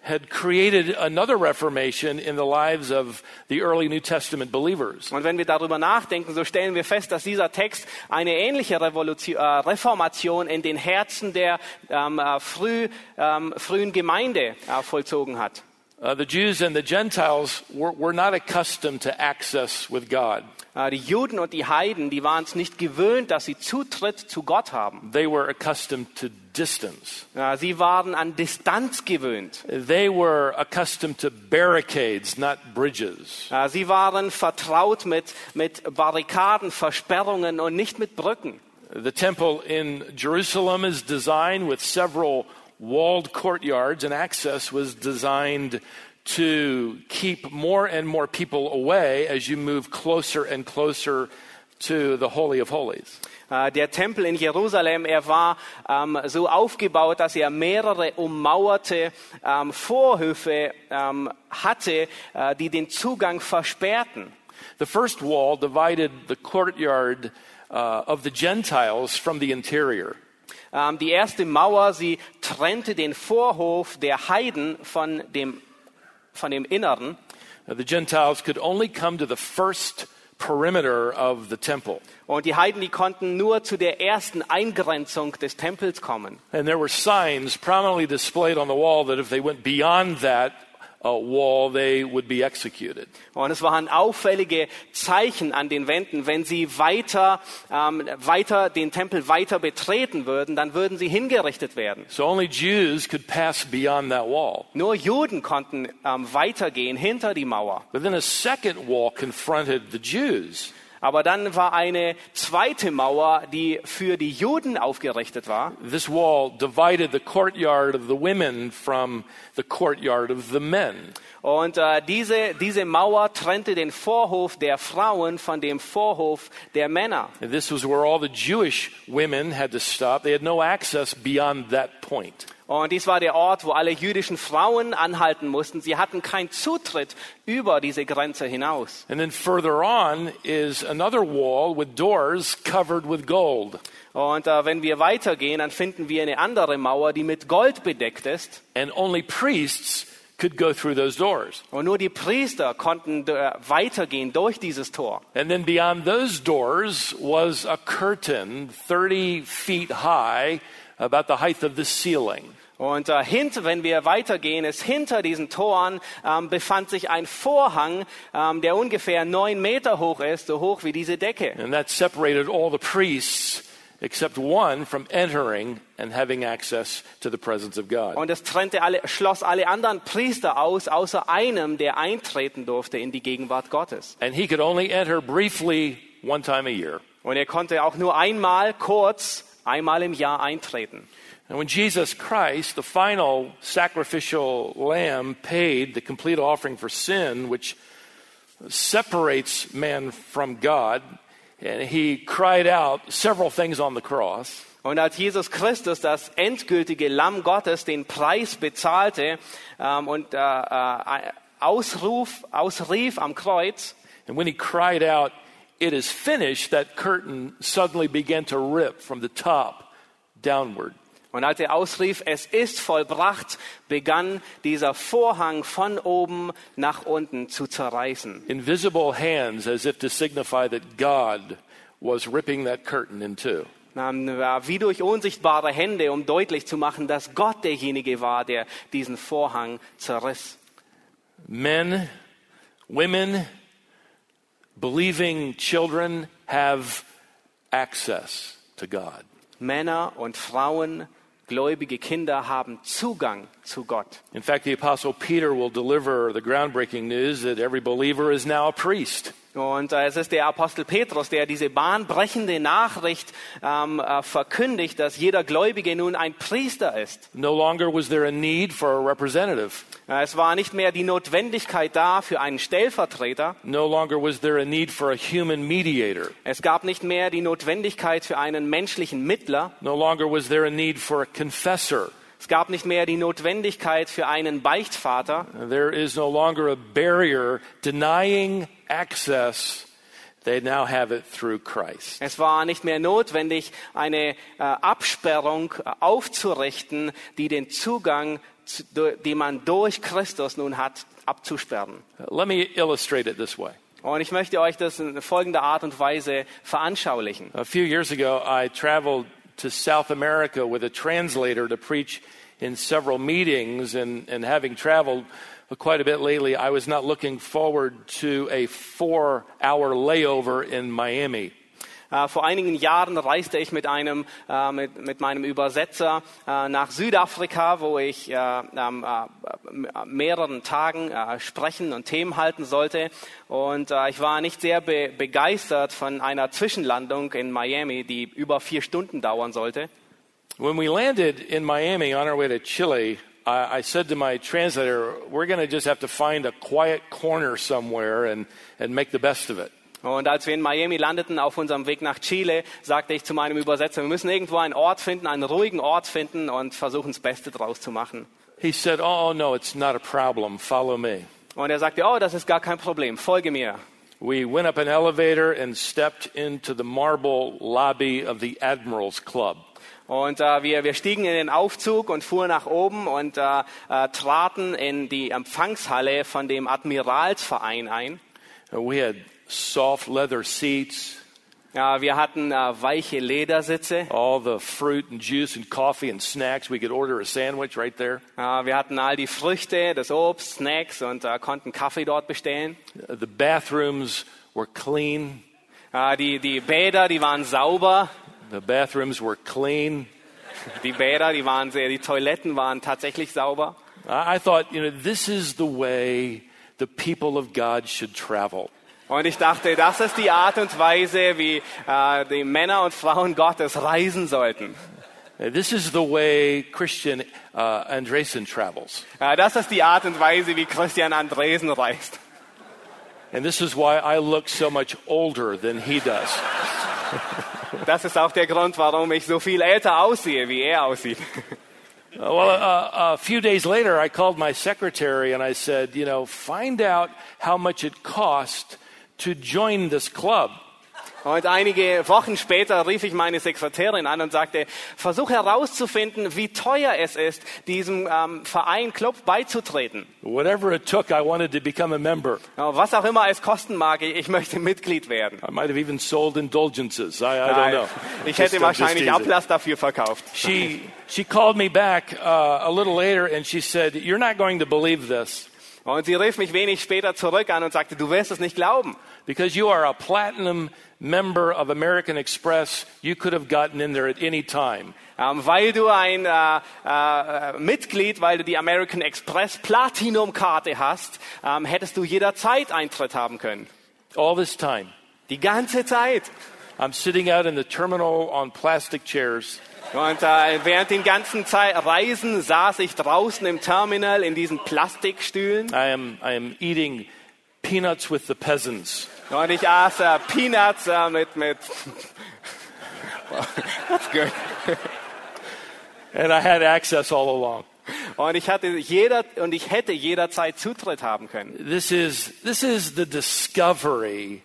Speaker 1: had created another reformation in the lives of the early New Testament believers.
Speaker 2: Und wenn wir darüber nachdenken, so stellen wir fest, dass dieser Text eine ähnliche Revolution, äh, Reformation in den Herzen der ähm, äh, früh, ähm, frühen Gemeinde äh, vollzogen hat.
Speaker 1: Uh, the Jews and the Gentiles were, were not accustomed to access with God.
Speaker 2: Äh, die Juden und die Heiden, die waren es nicht gewöhnt, dass sie Zutritt zu Gott haben.
Speaker 1: They were accustomed to distance.
Speaker 2: Äh, Sie waren an Distanz gewöhnt.
Speaker 1: They were accustomed to barricades, not bridges.
Speaker 2: Äh, Sie waren vertraut mit, mit Barrikaden, Versperrungen und nicht mit Brücken.
Speaker 1: The temple in Jerusalem is designed with several walled courtyards, and access was designed to keep more and more people away as you move closer and closer to the Holy of Holies.
Speaker 2: Äh, Der Tempel in Jerusalem, er war ähm, so aufgebaut, dass er mehrere ummauerte ähm, Vorhöfe ähm, hatte, äh, die den Zugang versperrten.
Speaker 1: The first wall divided the courtyard uh, of the Gentiles from the interior.
Speaker 2: Ähm, Die erste Mauer, sie trennte den Vorhof der Heiden von dem, von dem Inneren.
Speaker 1: The Gentiles could only come to the first perimeter of the temple.
Speaker 2: Und die Heiden, die konnten nur zu der ersten Eingrenzung des Tempels kommen.
Speaker 1: And there were signs prominently displayed on the wall that if they went beyond that wall, they would be executed.
Speaker 2: Und es waren auffällige Zeichen an den Wänden. Wenn sie weiter, ähm, weiter den Tempel weiter betreten würden, dann würden sie hingerichtet werden.
Speaker 1: So only Jews could pass beyond that wall.
Speaker 2: Nur Juden konnten ähm, weitergehen hinter die Mauer.
Speaker 1: But then a second wall confronted the Jews.
Speaker 2: Aber dann war eine zweite Mauer, die für die Juden aufgerichtet war.
Speaker 1: This wall divided the courtyard of the women from the courtyard of the men.
Speaker 2: Und äh, diese, diese Mauer trennte den Vorhof der Frauen von dem Vorhof der Männer.
Speaker 1: And this was where all the Jewish women had to stop. They had no access beyond that point.
Speaker 2: Und dies war der Ort, wo alle jüdischen Frauen anhalten mussten. Sie hatten keinen Zutritt über diese Grenze hinaus.
Speaker 1: And then further on is another wall with doors covered with gold.
Speaker 2: Und äh, wenn wir weitergehen, dann finden wir eine andere Mauer, die mit Gold bedeckt ist.
Speaker 1: And only priests could go through those doors.
Speaker 2: Und nur die Priester konnten äh, weitergehen durch dieses Tor.
Speaker 1: And then beyond those doors was a curtain 30 feet high, about the height of the ceiling.
Speaker 2: Und äh, hinter, wenn wir weitergehen, ist hinter diesen Toren ähm, befand sich ein Vorhang, ähm, der ungefähr neun Meter hoch ist, so hoch wie diese Decke.
Speaker 1: And that separated all the priests except one from entering and having access to the presence of God.
Speaker 2: Und es trennte alle, schloss alle anderen Priester aus, außer einem, der eintreten durfte in die Gegenwart Gottes.
Speaker 1: And he could only enter briefly one time a year.
Speaker 2: Und er konnte auch nur einmal kurz, einmal im Jahr eintreten.
Speaker 1: And when Jesus Christ, the final sacrificial lamb, paid the complete offering for sin, which separates man from God, and he cried out several things on the cross.
Speaker 2: Und als Jesus Christus, das endgültige Lamm Gottes, den Preis bezahlte ähm, und äh, äh, Ausruf, ausrief am Kreuz,
Speaker 1: And when he cried out, It is finished, that curtain suddenly began to rip from the top downward.
Speaker 2: und als er ausrief, es ist vollbracht, begann dieser Vorhang von oben nach unten zu zerreißen.
Speaker 1: Invisible hands, as if to signify that God was ripping that curtain in two.
Speaker 2: Wie durch unsichtbare Hände, um deutlich zu machen, dass Gott derjenige war, der diesen Vorhang zerriss.
Speaker 1: Men, women, believing children have access to God.
Speaker 2: Männer und Frauen, gläubige Kinder haben Zugang zu Gott.
Speaker 1: In fact, the Apostle Peter will deliver the groundbreaking news that every believer is now a priest.
Speaker 2: Und äh, es ist der Apostel Petrus, der diese bahnbrechende Nachricht ähm, äh, verkündigt, dass jeder Gläubige nun ein Priester ist.
Speaker 1: No longer was there a need for a representative.
Speaker 2: Äh, es war nicht mehr die Notwendigkeit da für einen Stellvertreter.
Speaker 1: No longer was there a need for a human mediator.
Speaker 2: Es gab nicht mehr die Notwendigkeit für einen menschlichen Mittler.
Speaker 1: No longer was there a need for a confessor.
Speaker 2: Es gab nicht mehr die Notwendigkeit für einen Beichtvater.
Speaker 1: There is no longer a barrier denying access. They now have it through Christ.
Speaker 2: Es war nicht mehr notwendig, eine äh, Absperrung äh, aufzurichten, die den Zugang, zu, den man durch Christus nun hat, abzusperren.
Speaker 1: Let me illustrate it this way.
Speaker 2: Und ich möchte euch das in folgender Art und Weise veranschaulichen.
Speaker 1: A few years ago, I traveled to South America with a translator to preach in several meetings, and, and having traveled quite a bit lately, I was not looking forward to a four hour layover in Miami.
Speaker 2: Äh, vor einigen Jahren reiste ich mit, einem, äh, mit, mit meinem Übersetzer äh, nach Südafrika, wo ich äh, ähm, äh, mehreren Tagen sprechen und Themen halten sollte. Und ich war nicht sehr be begeistert von einer Zwischenlandung in Miami, die über vier Stunden dauern sollte.
Speaker 1: When we landed in Miami on our way to Chile, I said to my translator, We're going to just have to find a quiet corner somewhere and, and make the best of it.
Speaker 2: Und als wir in Miami landeten auf unserem Weg nach Chile, sagte ich zu meinem Übersetzer, wir müssen irgendwo einen Ort finden, einen ruhigen Ort finden und versuchen, das Beste draus zu machen.
Speaker 1: He said, Oh, no, it's not a problem. Follow me.
Speaker 2: Und er sagte, oh, das ist gar kein Problem, folge mir.
Speaker 1: We went up an elevator and stepped into the marble lobby of the Admirals Club.
Speaker 2: Und äh, wir, wir stiegen in den Aufzug und fuhren nach oben und äh, äh, traten in die Empfangshalle von dem Admiralsverein ein.
Speaker 1: We had soft leather seats,
Speaker 2: Ja, wir hatten äh, weiche Ledersitze.
Speaker 1: all the fruit and juice and coffee and snacks. We could order a sandwich right there.
Speaker 2: Ja, wir hatten all die Früchte, das Obst, Snacks und äh, konnten Kaffee dort bestellen.
Speaker 1: Uh, The bathrooms were clean.
Speaker 2: Äh, die, die Bäder, die waren sauber.
Speaker 1: The bathrooms were clean.
Speaker 2: Die Bäder, die waren sehr, die Toiletten waren tatsächlich sauber.
Speaker 1: I thought, you know, this is the way the people of God should travel.
Speaker 2: Und ich dachte, das ist die Art und Weise, wie äh, die Männer und Frauen Gottes reisen sollten.
Speaker 1: Uh, This is the way Christian uh, Andresen travels.
Speaker 2: Äh, das ist die Art und Weise, wie Christian Andresen reist.
Speaker 1: And this is why I look so much older than he does.
Speaker 2: Das ist auch der Grund, warum ich so viel älter aussehe, wie er aussieht.
Speaker 1: Uh, well, uh, a few days later, I called my secretary and I said, you know, find out how much it cost to join this club.
Speaker 2: Und einige Wochen später rief ich meine Sekretärin an und sagte, versuch herauszufinden, wie teuer es ist, diesem ähm, Verein Club beizutreten.
Speaker 1: Whatever it took, I wanted to become a member.
Speaker 2: Was auch immer es kosten mag, ich möchte Mitglied werden.
Speaker 1: I might have even sold indulgences. I, I don't know.
Speaker 2: Ich hätte wahrscheinlich. Ablass dafür verkauft.
Speaker 1: She, she called me back uh, a little later and she said, You're not going to believe this
Speaker 2: Und sie rief mich wenig später zurück an und sagte, du wirst es nicht glauben.
Speaker 1: because you are a platinum member of American Express. You could have gotten in there at any time.
Speaker 2: Ähm, weil du ein äh, äh, Mitglied, weil du die American Express Platinum Karte hast, ähm, hättest du jederzeit Eintritt haben können.
Speaker 1: All this time,
Speaker 2: Die ganze Zeit.
Speaker 1: I'm sitting out in the terminal on plastic chairs.
Speaker 2: Und äh, während den ganzen Zei Reisen saß ich draußen im Terminal in diesen Plastikstühlen
Speaker 1: I am, I am eating peanuts with the peasants.
Speaker 2: und ich aß äh, Peanuts äh, mit mit. That's good.
Speaker 1: And I had access all along.
Speaker 2: Und ich hatte jeder und ich hätte jederzeit Zutritt haben können.
Speaker 1: This is, this is the discovery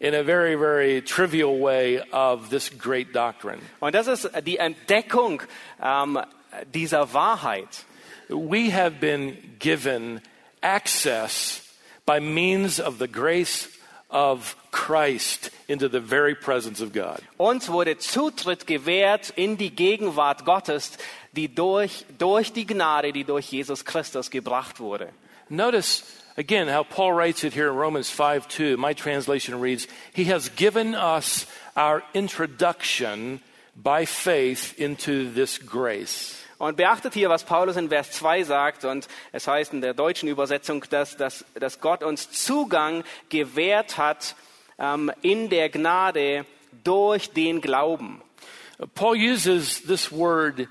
Speaker 1: in a very, very trivial way of this great doctrine.
Speaker 2: Und das ist die Entdeckung ähm, dieser Wahrheit.
Speaker 1: We have been given access by means of the grace of Christ into the very presence of God.
Speaker 2: Uns wurde Zutritt gewährt in die Gegenwart Gottes, die durch, durch die Gnade, die durch Jesus Christus gebracht wurde.
Speaker 1: Notice again how Paul writes it here in Romans 5 2. My translation reads, He has given us our introduction by faith into this grace.
Speaker 2: Und beachtet hier, was Paulus in Vers 2 sagt. Und es heißt in der deutschen Übersetzung, dass, dass, dass Gott uns Zugang gewährt hat ähm, in der Gnade durch den Glauben.
Speaker 1: Paul uses this word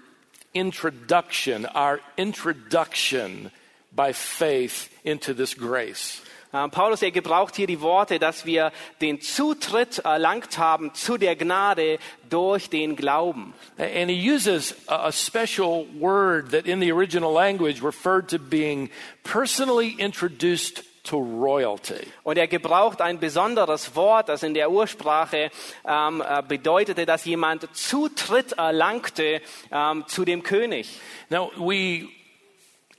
Speaker 1: introduction, our introduction by faith into this grace.
Speaker 2: Ähm, Paulus, er gebraucht hier die Worte, dass wir den Zutritt erlangt haben zu der Gnade durch den Glauben.
Speaker 1: And he uses a a special word that in the original language referred to being personally introduced to royalty.
Speaker 2: Und er gebraucht ein besonderes Wort, das in der Ursprache ähm, äh, bedeutete, dass jemand Zutritt erlangte ähm, zu dem König.
Speaker 1: Now, we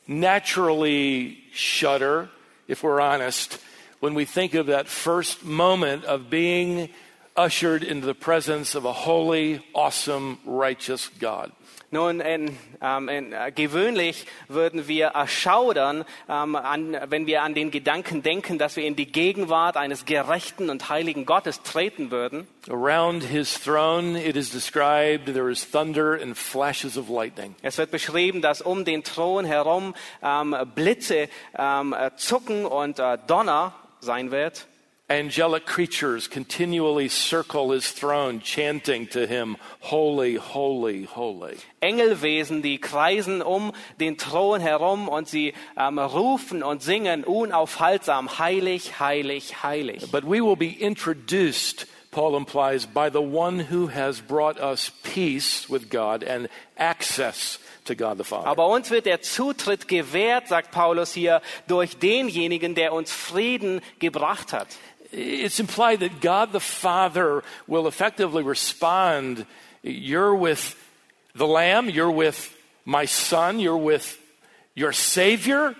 Speaker 1: naturally shudder, if we're honest, when we think of that first moment of being ushered into the presence of a holy, awesome, righteous God.
Speaker 2: Nun, in, ähm, in, äh, gewöhnlich würden wir erschaudern, ähm, an, wenn wir an den Gedanken denken, dass wir in die Gegenwart eines gerechten und heiligen Gottes treten würden.
Speaker 1: Around his throne, it is described there is thunder and flashes of lightning.
Speaker 2: Es wird beschrieben, dass um den Thron herum ähm, Blitze ähm, äh, zucken und äh, Donner sein wird.
Speaker 1: Angelic creatures continually circle his throne, chanting to him, Holy, holy, holy.
Speaker 2: Engelwesen, die kreisen um den Thron herum und sie ähm, rufen und singen unaufhaltsam, heilig, heilig, heilig.
Speaker 1: But we will be introduced, Paul implies, by the one who has brought us peace with God and access to God the Father.
Speaker 2: Aber uns wird der Zutritt gewährt, sagt Paulus hier, durch denjenigen, der uns Frieden gebracht hat.
Speaker 1: It's implied that God the Father will effectively respond. You're with the Lamb, you're with my Son, you're with your Savior.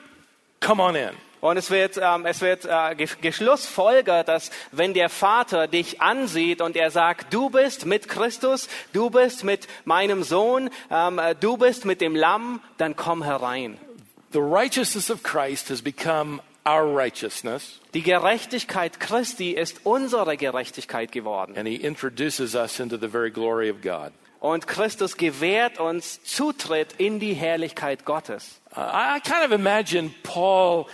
Speaker 1: Come on in.
Speaker 2: Und es wird, ähm, es wird äh, ge- geschlussfolgert, dass wenn der Vater dich ansieht und er sagt, du bist mit Christus, du bist mit meinem Sohn, ähm, äh, du bist mit dem Lamm, dann komm herein.
Speaker 1: The righteousness of Christ has become our righteousness,
Speaker 2: Die Gerechtigkeit Christi ist unsere Gerechtigkeit geworden.
Speaker 1: and He introduces us into the very glory of God.
Speaker 2: Und Christus gewährt uns Zutritt in die Herrlichkeit Gottes.
Speaker 1: I, I kind of imagine Paul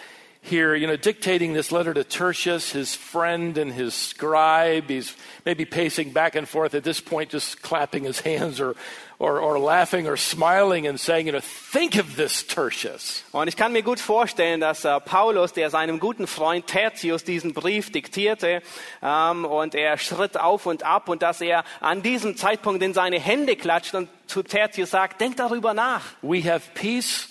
Speaker 1: here, you know, dictating this letter to Tertius, his friend and his scribe. He's maybe pacing back and forth at this point, just clapping his hands or, or, or laughing or smiling and saying, you know, think of this, Tertius.
Speaker 2: Und ich kann mir gut vorstellen, dass äh, Paulus, der seinem guten Freund Tertius diesen Brief diktierte, ähm, und er schritt auf und ab und dass er an diesem Zeitpunkt in seine Hände klatscht und zu Tertius sagt, denk darüber nach.
Speaker 1: We have peace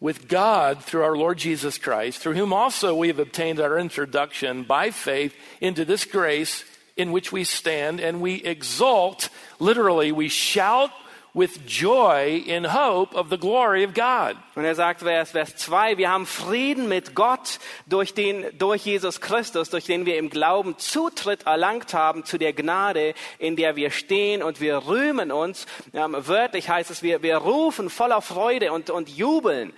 Speaker 1: with God through our Lord Jesus Christ, through whom also we have obtained our introduction by faith into this grace in which we stand, and we exult, literally, we shout with joy in hope of the glory of God.
Speaker 2: Und er sagt, Vers, Vers 2, wir haben Frieden mit Gott durch, den, durch Jesus Christus, durch den wir im Glauben Zutritt erlangt haben zu der Gnade, in der wir stehen und wir rühmen uns. Ähm, wörtlich heißt es, wir, wir rufen voller Freude und, und jubeln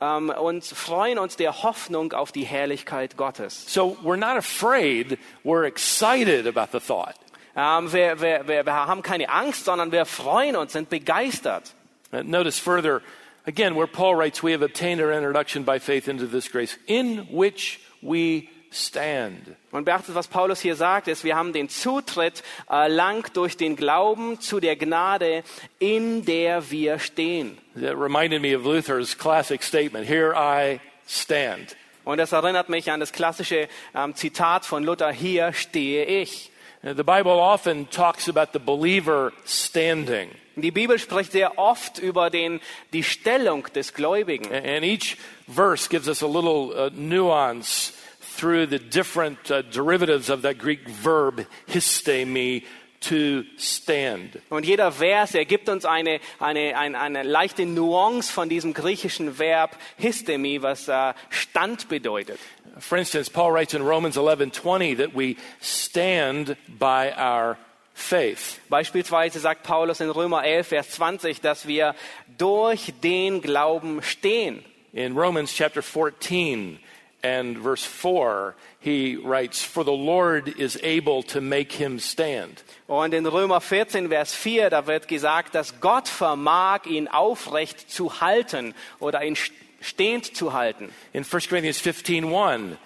Speaker 2: ähm, und freuen uns der Hoffnung auf die Herrlichkeit Gottes.
Speaker 1: So we're not afraid, we're excited about the thought.
Speaker 2: Ähm, wir, wir, wir, haben keine Angst, sondern wir freuen uns, sind begeistert.
Speaker 1: Uh, Notice further, again, where Paul writes, We have obtained our introduction by faith into this grace, in which we stand.
Speaker 2: Und beachtet, was Paulus hier sagt, ist, wir haben den Zutritt erlangt durch den Glauben zu der Gnade, in der wir stehen.
Speaker 1: That reminded me of Luther's classic statement Here I stand.
Speaker 2: Und das erinnert mich an das klassische ähm, Zitat von Luther, hier stehe ich.
Speaker 1: The Bible often talks about the believer standing.
Speaker 2: Die Bibel spricht sehr oft über den, die Stellung des Gläubigen.
Speaker 1: And each verse gives us a little uh, nuance through the different uh, derivatives of that Greek verb, histemi, to stand.
Speaker 2: Und jeder Vers, er gibt uns eine, eine, eine, eine leichte Nuance von diesem griechischen Verb histemi, was äh, Stand bedeutet.
Speaker 1: For instance, Paul writes in Romans 11:20 that we stand by our faith.
Speaker 2: Beispielsweise sagt Paulus in Römer 11, Vers 20, dass wir durch den Glauben stehen.
Speaker 1: In Romans chapter 14 and verse 4, he writes, For the Lord is able to make him stand.
Speaker 2: Und in Römer 14, Vers 4, da wird gesagt, dass Gott vermag, ihn aufrecht zu halten oder ihn stehend zu halten.
Speaker 1: In 1 Corinthians 15, 1,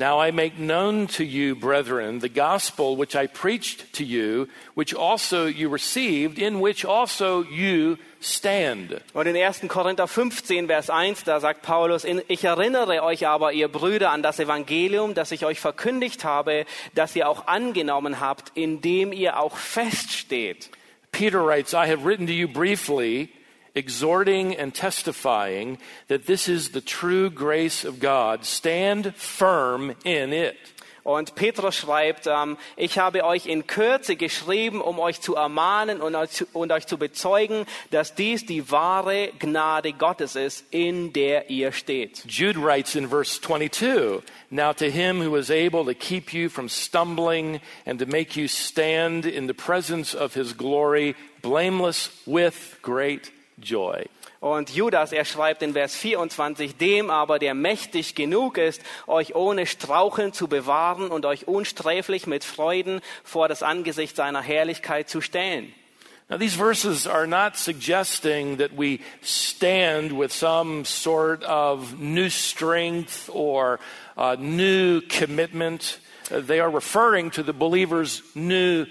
Speaker 1: Now I make known to you, brethren, the gospel which I preached to you, which also you received, in which also you stand.
Speaker 2: Und in 1. Korinther 15, Vers 1, da sagt Paulus, ich erinnere euch aber, ihr Brüder, an das Evangelium, das ich euch verkündigt habe, das ihr auch angenommen habt, in dem ihr auch feststeht.
Speaker 1: Peter writes, I have written to you briefly, exhorting and testifying that this is the true grace of God. Stand firm in it.
Speaker 2: Und Petrus schreibt, ähm, ich habe euch in Kürze geschrieben, um euch zu ermahnen und euch zu, und euch zu bezeugen, dass dies die wahre Gnade Gottes ist, in der ihr steht.
Speaker 1: Jude writes in verse 22, Now to him who is able to keep you from stumbling and to make you stand in the presence of his glory, blameless with great joy.
Speaker 2: Und Judas, er schreibt in Vers 24, dem aber, der mächtig genug ist, euch ohne Straucheln zu bewahren und euch unsträflich mit Freuden vor das Angesicht seiner Herrlichkeit zu stellen.
Speaker 1: Now, these verses are not suggesting that we stand with some sort of new strength or uh, new commitment. They are referring to the believer's new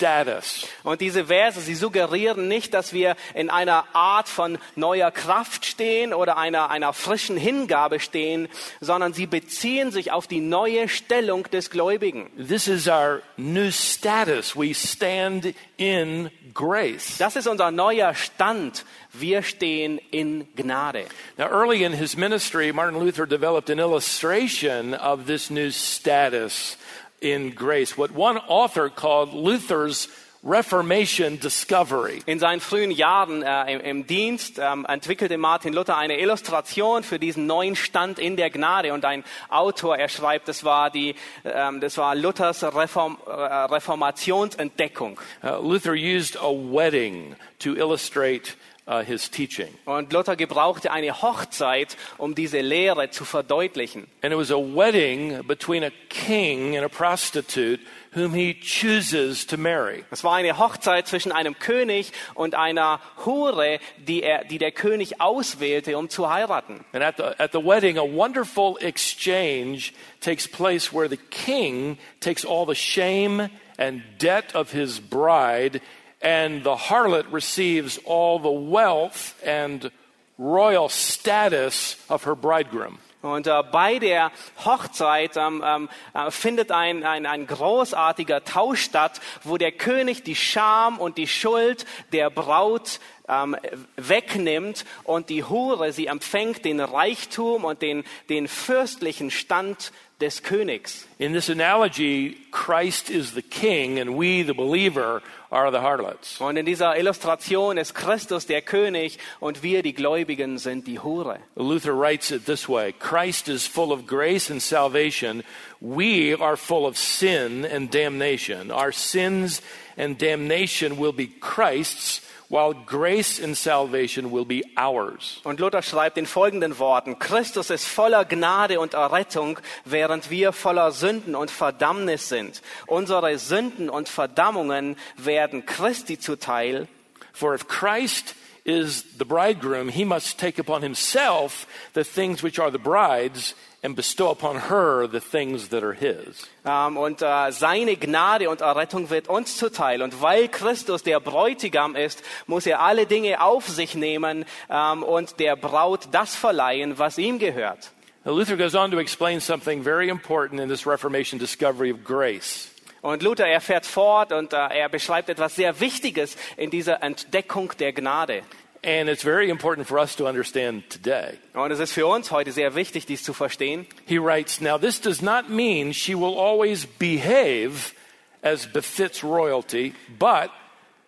Speaker 1: status.
Speaker 2: Und diese Verse, sie suggerieren nicht, dass wir in einer Art von neuer Kraft stehen oder einer, einer frischen Hingabe stehen, sondern sie beziehen sich auf die neue Stellung des Gläubigen.
Speaker 1: This is our new status. We stand in grace.
Speaker 2: Das ist unser neuer Stand. Wir stehen in Gnade.
Speaker 1: Now, early in his ministry, Martin Luther developed an illustration of this new status in grace, what one author called Luther's Reformation Discovery.
Speaker 2: In seinen frühen Jahren äh, im, im, Dienst ähm, entwickelte Martin Luther eine Illustration für diesen neuen Stand in der Gnade und ein Autor, er schreibt, das war die, ähm, das war Luthers Reform, äh, Reformationsentdeckung.
Speaker 1: Uh, Luther used a wedding to illustrate uh, his teaching.
Speaker 2: Und Luther gebrauchte eine Hochzeit, um diese Lehre zu verdeutlichen.
Speaker 1: And it was a wedding between a king and a prostitute whom he chooses to marry.
Speaker 2: Es war eine Hochzeit zwischen einem König und einer Hure, die, er, die der König auswählte, um zu heiraten.
Speaker 1: And at the, at the wedding, a wonderful exchange takes place where the king takes all the shame and debt of his bride, and the harlot receives all the wealth and royal status of her bridegroom.
Speaker 2: Und äh, bei der Hochzeit ähm, ähm, äh, findet ein, ein, ein großartiger Tausch statt, wo der König die Scham und die Schuld der Braut ähm, wegnimmt und die Hure, sie empfängt den Reichtum und den, den fürstlichen Stand des Königs.
Speaker 1: In this analogy, Christ is the king and we, the believer, are the harlots.
Speaker 2: Und in dieser Illustration ist Christus der König und wir, die Gläubigen, sind die Hure.
Speaker 1: Luther writes it this way Christ is full of grace and salvation. We are full of sin and damnation. Our sins and damnation will be Christ's while grace and salvation will be ours.
Speaker 2: Und Luther schreibt in folgenden Worten, Christus ist voller Gnade und Errettung, während wir voller Sünden und Verdammnis sind. Unsere Sünden und Verdammungen werden Christi zuteil.
Speaker 1: For if Christ is the bridegroom, he must take upon himself the things which are the bride's and bestow upon her the things that are his.
Speaker 2: Um, und uh, seine Gnade und Errettung wird uns zuteil. Und weil Christus der Bräutigam ist, muss er alle Dinge auf sich nehmen um, und der Braut das verleihen, was ihm gehört.
Speaker 1: Now, Luther goes on to explain something very important in this Reformation discovery of grace.
Speaker 2: Und Luther, er fährt fort und uh, er beschreibt etwas sehr Wichtiges in dieser Entdeckung der Gnade.
Speaker 1: And it's very important for us to understand today.
Speaker 2: Und es ist für uns heute sehr wichtig, dies zu verstehen.
Speaker 1: He writes, Now this does not mean she will always behave as befits royalty, but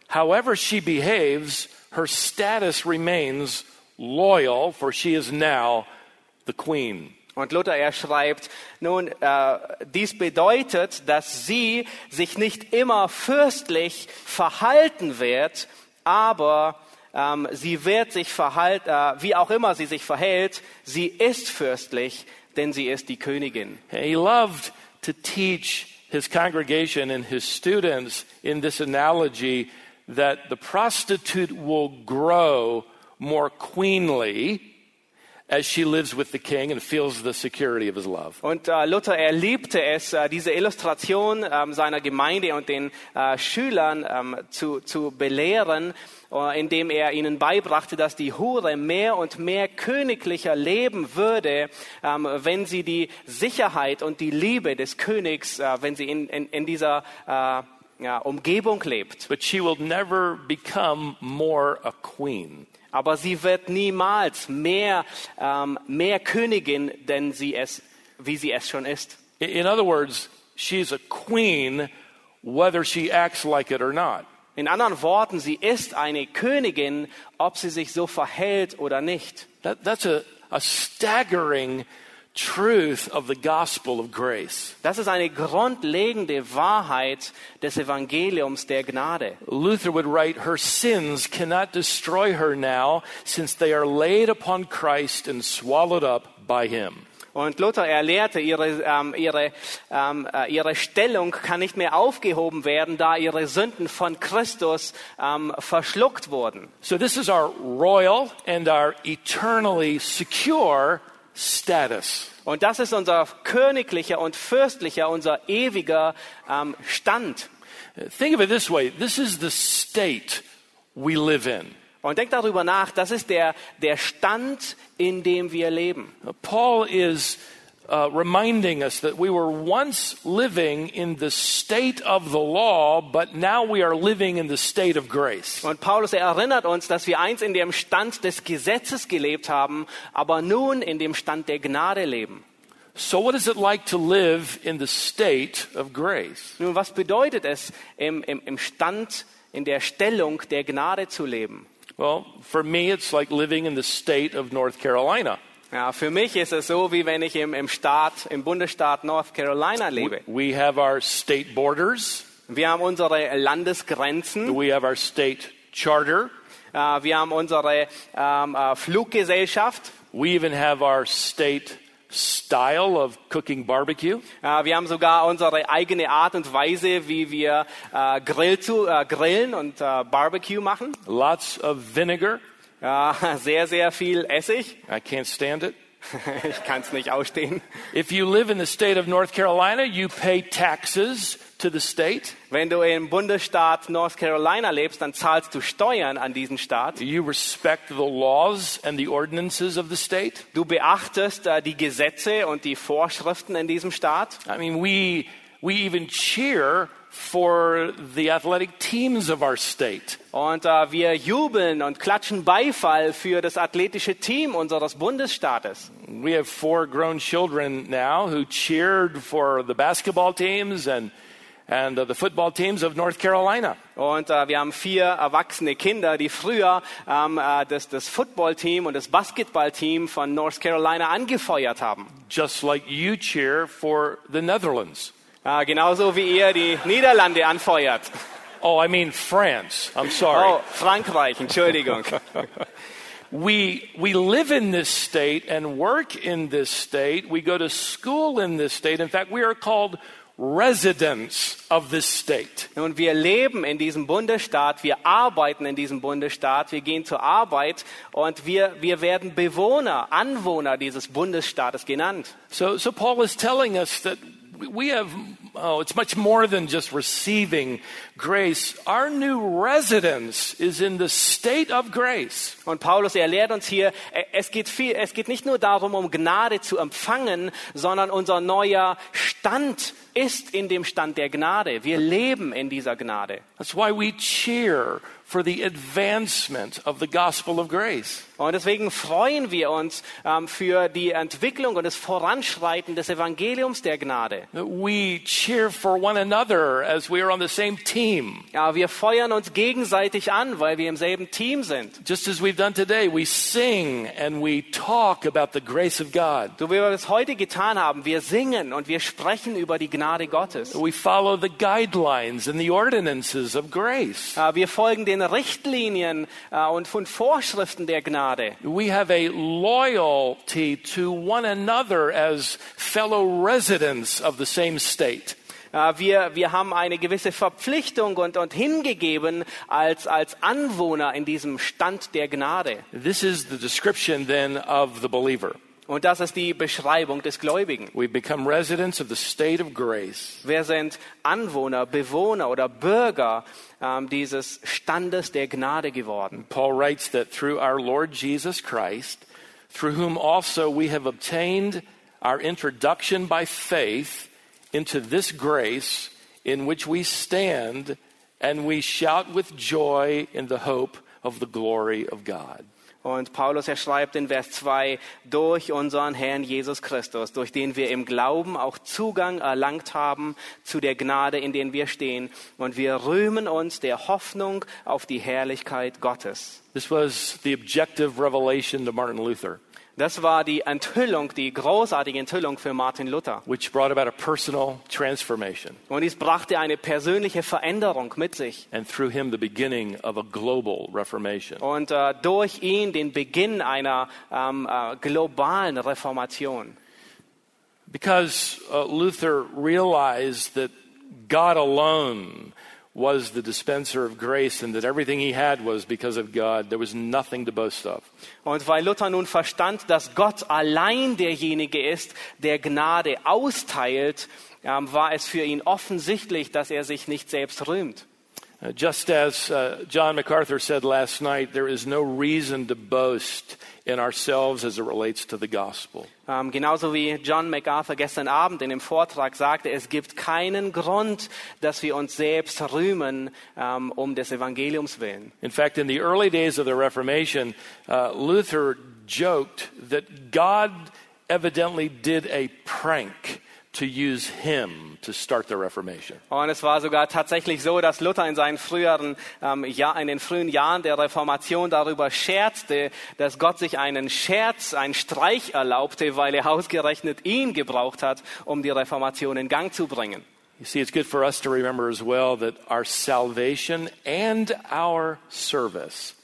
Speaker 1: however she behaves, her status remains loyal, for she is now the queen.
Speaker 2: Und Luther, er schreibt, nun, äh, dies bedeutet, dass sie sich nicht immer fürstlich verhalten wird, aber ähm, sie wird sich verhalten, äh, wie auch immer sie sich verhält, sie ist fürstlich, denn sie ist die Königin.
Speaker 1: He loved to teach his congregation and his students in this analogy that the prostitute will grow more queenly as she lives with the king and feels the security of his love.
Speaker 2: Und äh, Luther, er liebte es, äh, diese Illustration ähm, seiner Gemeinde und den äh, Schülern ähm, zu, zu belehren, äh, indem er ihnen beibrachte, dass die Hure mehr und mehr königlicher leben würde, ähm, wenn sie die Sicherheit und die Liebe des Königs, äh, wenn sie in, in, in dieser äh, ja, Umgebung lebt.
Speaker 1: But she will never become more a queen.
Speaker 2: Aber sie wird niemals mehr, ähm, mehr Königin, denn sie es, wie sie es schon ist.
Speaker 1: In- other words, she's a queen whether she acts like it or not.
Speaker 2: In anderen Worten, sie ist eine Königin, ob sie sich so verhält oder nicht.
Speaker 1: That, that's a, a staggering truth of the gospel of grace.
Speaker 2: Das ist eine grundlegende Wahrheit des Evangeliums der Gnade.
Speaker 1: Luther would write, Her sins cannot destroy her now, since they are laid upon Christ and swallowed up by him.
Speaker 2: Und Luther er lehrte, ihre, ähm, ihre, ähm, äh, ihre Stellung kann nicht mehr aufgehoben werden, da ihre Sünden von Christus ähm, verschluckt wurden.
Speaker 1: So, this is our royal and our eternally secure status.
Speaker 2: Und das ist unser königlicher und fürstlicher, unser ewiger ähm, Stand.
Speaker 1: Think of it this way this is the state we live in.
Speaker 2: Und denkt darüber nach, das ist der, der Stand, in dem wir leben.
Speaker 1: Paul is uh, reminding us that we were once living in the state of the law, but now we are living in the state of grace.
Speaker 2: Und Paulus er erinnert uns, dass wir einst in dem Stand des Gesetzes gelebt haben, aber nun in dem Stand der Gnade leben.
Speaker 1: So, what is it like to live in the state of grace?
Speaker 2: Nun, was bedeutet es, im, im, im Stand, in der Stellung der Gnade zu leben?
Speaker 1: Well, for me, it's like living in the state of North Carolina.
Speaker 2: Ja, für mich ist es so, wie wenn ich im, im Staat, im Bundesstaat North Carolina lebe.
Speaker 1: We have our state borders,
Speaker 2: Wir haben unsere Landesgrenzen,
Speaker 1: we have our state charter,
Speaker 2: äh, wir haben unsere ähm, äh, Fluggesellschaft,
Speaker 1: we even have our state style of cooking barbecue.
Speaker 2: äh, wir haben sogar unsere eigene Art und Weise, wie wir Grill zu, grillen und Barbecue machen.
Speaker 1: Lots of vinegar.
Speaker 2: Ja, sehr, sehr viel Essig.
Speaker 1: I can't stand it.
Speaker 2: Ich kann es nicht ausstehen.
Speaker 1: If you live in the state of North Carolina, you pay taxes to the state.
Speaker 2: Wenn du im Bundesstaat North Carolina lebst, dann zahlst du Steuern an diesen Staat.
Speaker 1: You respect the laws and the ordinances of the state.
Speaker 2: Du beachtest äh, die Gesetze und die Vorschriften in diesem Staat.
Speaker 1: I mean, we, we even cheer for the athletic teams of our state.
Speaker 2: Und äh, wir jubeln und klatschen Beifall für das athletische Team unseres Bundesstaates.
Speaker 1: We have four grown children now who cheered for the basketball teams and, and uh, the football teams of North Carolina.
Speaker 2: Und äh, wir haben vier erwachsene Kinder, die früher ähm, äh, das, das Footballteam und das Basketballteam von North Carolina angefeuert haben.
Speaker 1: Just like you cheer for the Netherlands.
Speaker 2: Äh, genauso wie ihr die Niederlande anfeuert.
Speaker 1: Oh, I mean France. I'm sorry.
Speaker 2: Oh, Frankreich, Entschuldigung.
Speaker 1: We, we live in this state and work in this state. We go to school in this state. In fact, we are called residents of this state.
Speaker 2: Und wir leben in diesem Bundesstaat, wir arbeiten in diesem Bundesstaat, wir gehen zur Arbeit und wir, wir werden Bewohner, Anwohner dieses Bundesstaates genannt.
Speaker 1: So, so Paul is telling us that we have, oh, it's much more than just receiving grace. Our new residence is in the state of grace.
Speaker 2: Und Paulus, er lehrt uns hier, es geht, viel, es geht nicht nur darum, um Gnade zu empfangen, sondern unser neuer Stand ist in dem Stand der Gnade. Wir leben in dieser Gnade.
Speaker 1: That's why we cheer for the advancement of the gospel of grace.
Speaker 2: Und deswegen freuen wir uns ähm, für die Entwicklung und das Voranschreiten des Evangeliums der Gnade.
Speaker 1: We cheer for one another as we are on the same team.
Speaker 2: Ja, wir feuern uns gegenseitig an, weil wir im selben Team sind.
Speaker 1: Just as we've done today, we sing and we talk about the grace of God.
Speaker 2: So wie wir es heute getan haben, wir singen und wir sprechen über die Gnade Gottes.
Speaker 1: We follow the guidelines and the ordinances of grace.
Speaker 2: Äh, Wir folgen den Richtlinien äh, und von Vorschriften der Gnade.
Speaker 1: We have a loyalty to one another as fellow residents of the same state.
Speaker 2: Äh, Wir, wir haben eine gewisse Verpflichtung und, und hingegeben als, als Anwohner in diesem Stand der Gnade.
Speaker 1: This is the description then of the believer.
Speaker 2: Und das ist die Beschreibung des Gläubigen.
Speaker 1: We become residents of the state of grace.
Speaker 2: Wir sind Anwohner, Bewohner oder Bürger ähm, dieses Standes der Gnade geworden.
Speaker 1: Paul writes that through our Lord Jesus Christ, through whom also we have obtained our introduction by faith into this grace in which we stand and we shout with joy in the hope of the glory of God.
Speaker 2: Und Paulus, er schreibt in Vers 2, durch unseren Herrn Jesus Christus, durch den wir im Glauben auch Zugang erlangt haben zu der Gnade, in der wir stehen. Und wir rühmen uns der Hoffnung auf die Herrlichkeit Gottes.
Speaker 1: This was the objective revelation to Martin Luther,
Speaker 2: Das war die Enthüllung, die großartige Enthüllung für Martin Luther.
Speaker 1: which brought about a personal transformation
Speaker 2: Und dies brachte eine persönliche Veränderung mit sich.
Speaker 1: and through him the beginning of a global reformation.
Speaker 2: Und äh, durch ihn den Beginn einer ähm, äh, globalen Reformation.
Speaker 1: Because uh, Luther realized that God alone was the dispenser of grace and that everything he had was because of God, there was nothing to boast of.
Speaker 2: Und weil Luther nun verstand, dass Gott allein derjenige ist, der Gnade austeilt, ähm, war es für ihn offensichtlich, dass er sich nicht selbst rühmt.
Speaker 1: Uh, just as uh, John MacArthur said last night, there is no reason to boast in ourselves as it relates to the gospel.
Speaker 2: Ähm, genauso wie John MacArthur gestern Abend in dem Vortrag sagte, es gibt keinen Grund, dass wir uns selbst rühmen ähm, um des Evangeliums willen.
Speaker 1: In fact, in the early days of the Reformation, uh, Luther joked that God evidently did a prank to use him to start the Reformation.
Speaker 2: Und es war sogar tatsächlich so, dass Luther in seinen früheren ähm, Jahr, in den frühen Jahren der Reformation darüber scherzte, dass Gott sich einen Scherz, einen Streich erlaubte, weil er ausgerechnet ihn gebraucht hat, um die Reformation in Gang zu bringen.
Speaker 1: You see, it's good for us to remember as well that our salvation and our service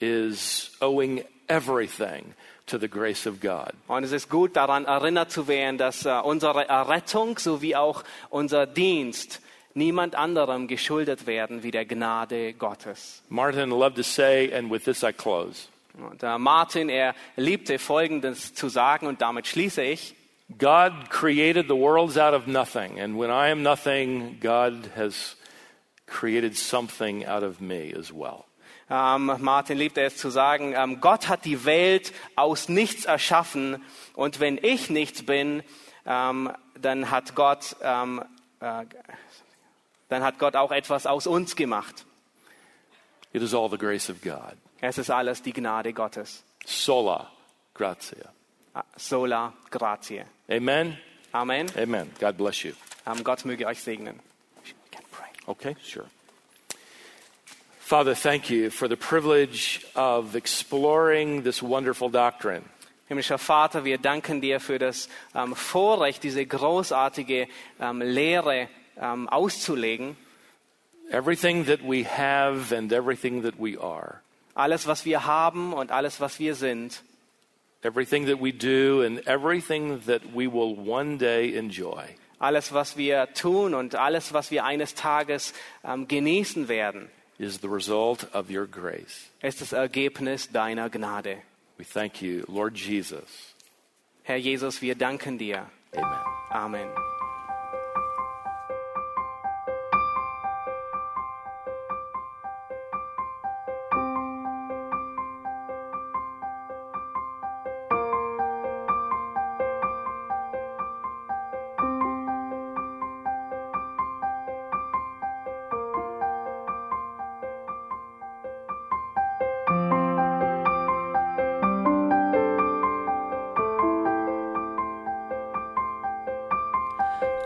Speaker 1: is owing everything to the grace of God.
Speaker 2: Und es ist gut daran erinnert zu werden, dass äh, unsere Errettung sowie auch unser Dienst niemand anderem geschuldet werden wie der Gnade Gottes.
Speaker 1: Martin loved to say, and with this I close
Speaker 2: Und äh, Martin, er liebte Folgendes zu sagen und damit schließe ich.
Speaker 1: God created the worlds out of nothing, and when I am nothing, God has created something out of me as well.
Speaker 2: Ähm, Martin liebte es zu sagen, ähm, Gott hat die Welt aus nichts erschaffen und wenn ich nichts bin, ähm, dann hat Gott, ähm, äh, dann hat Gott auch etwas aus uns gemacht.
Speaker 1: It is all the grace of God.
Speaker 2: Es ist alles die Gnade Gottes.
Speaker 1: Sola gratia.
Speaker 2: Ah, Sola gratie.
Speaker 1: Amen?
Speaker 2: Amen.
Speaker 1: Amen. God bless you.
Speaker 2: Ähm, Gott möge euch segnen.
Speaker 1: Okay, sure. Father, thank you for the privilege of exploring this wonderful doctrine.
Speaker 2: Himmlischer Vater, wir danken dir für das ähm, Vorrecht, diese großartige ähm, Lehre ähm, auszulegen.
Speaker 1: Everything that we have and everything that we are,
Speaker 2: Alles, was wir haben und alles, was wir sind.
Speaker 1: everything that we do and everything that we will one day enjoy
Speaker 2: Alles, was wir tun und alles, was wir eines Tages ähm, genießen werden,
Speaker 1: is the result of your grace.
Speaker 2: ist das Ergebnis deiner Gnade.
Speaker 1: We thank you, Lord Jesus.
Speaker 2: Herr Jesus, wir danken dir.
Speaker 1: Amen.
Speaker 2: Amen.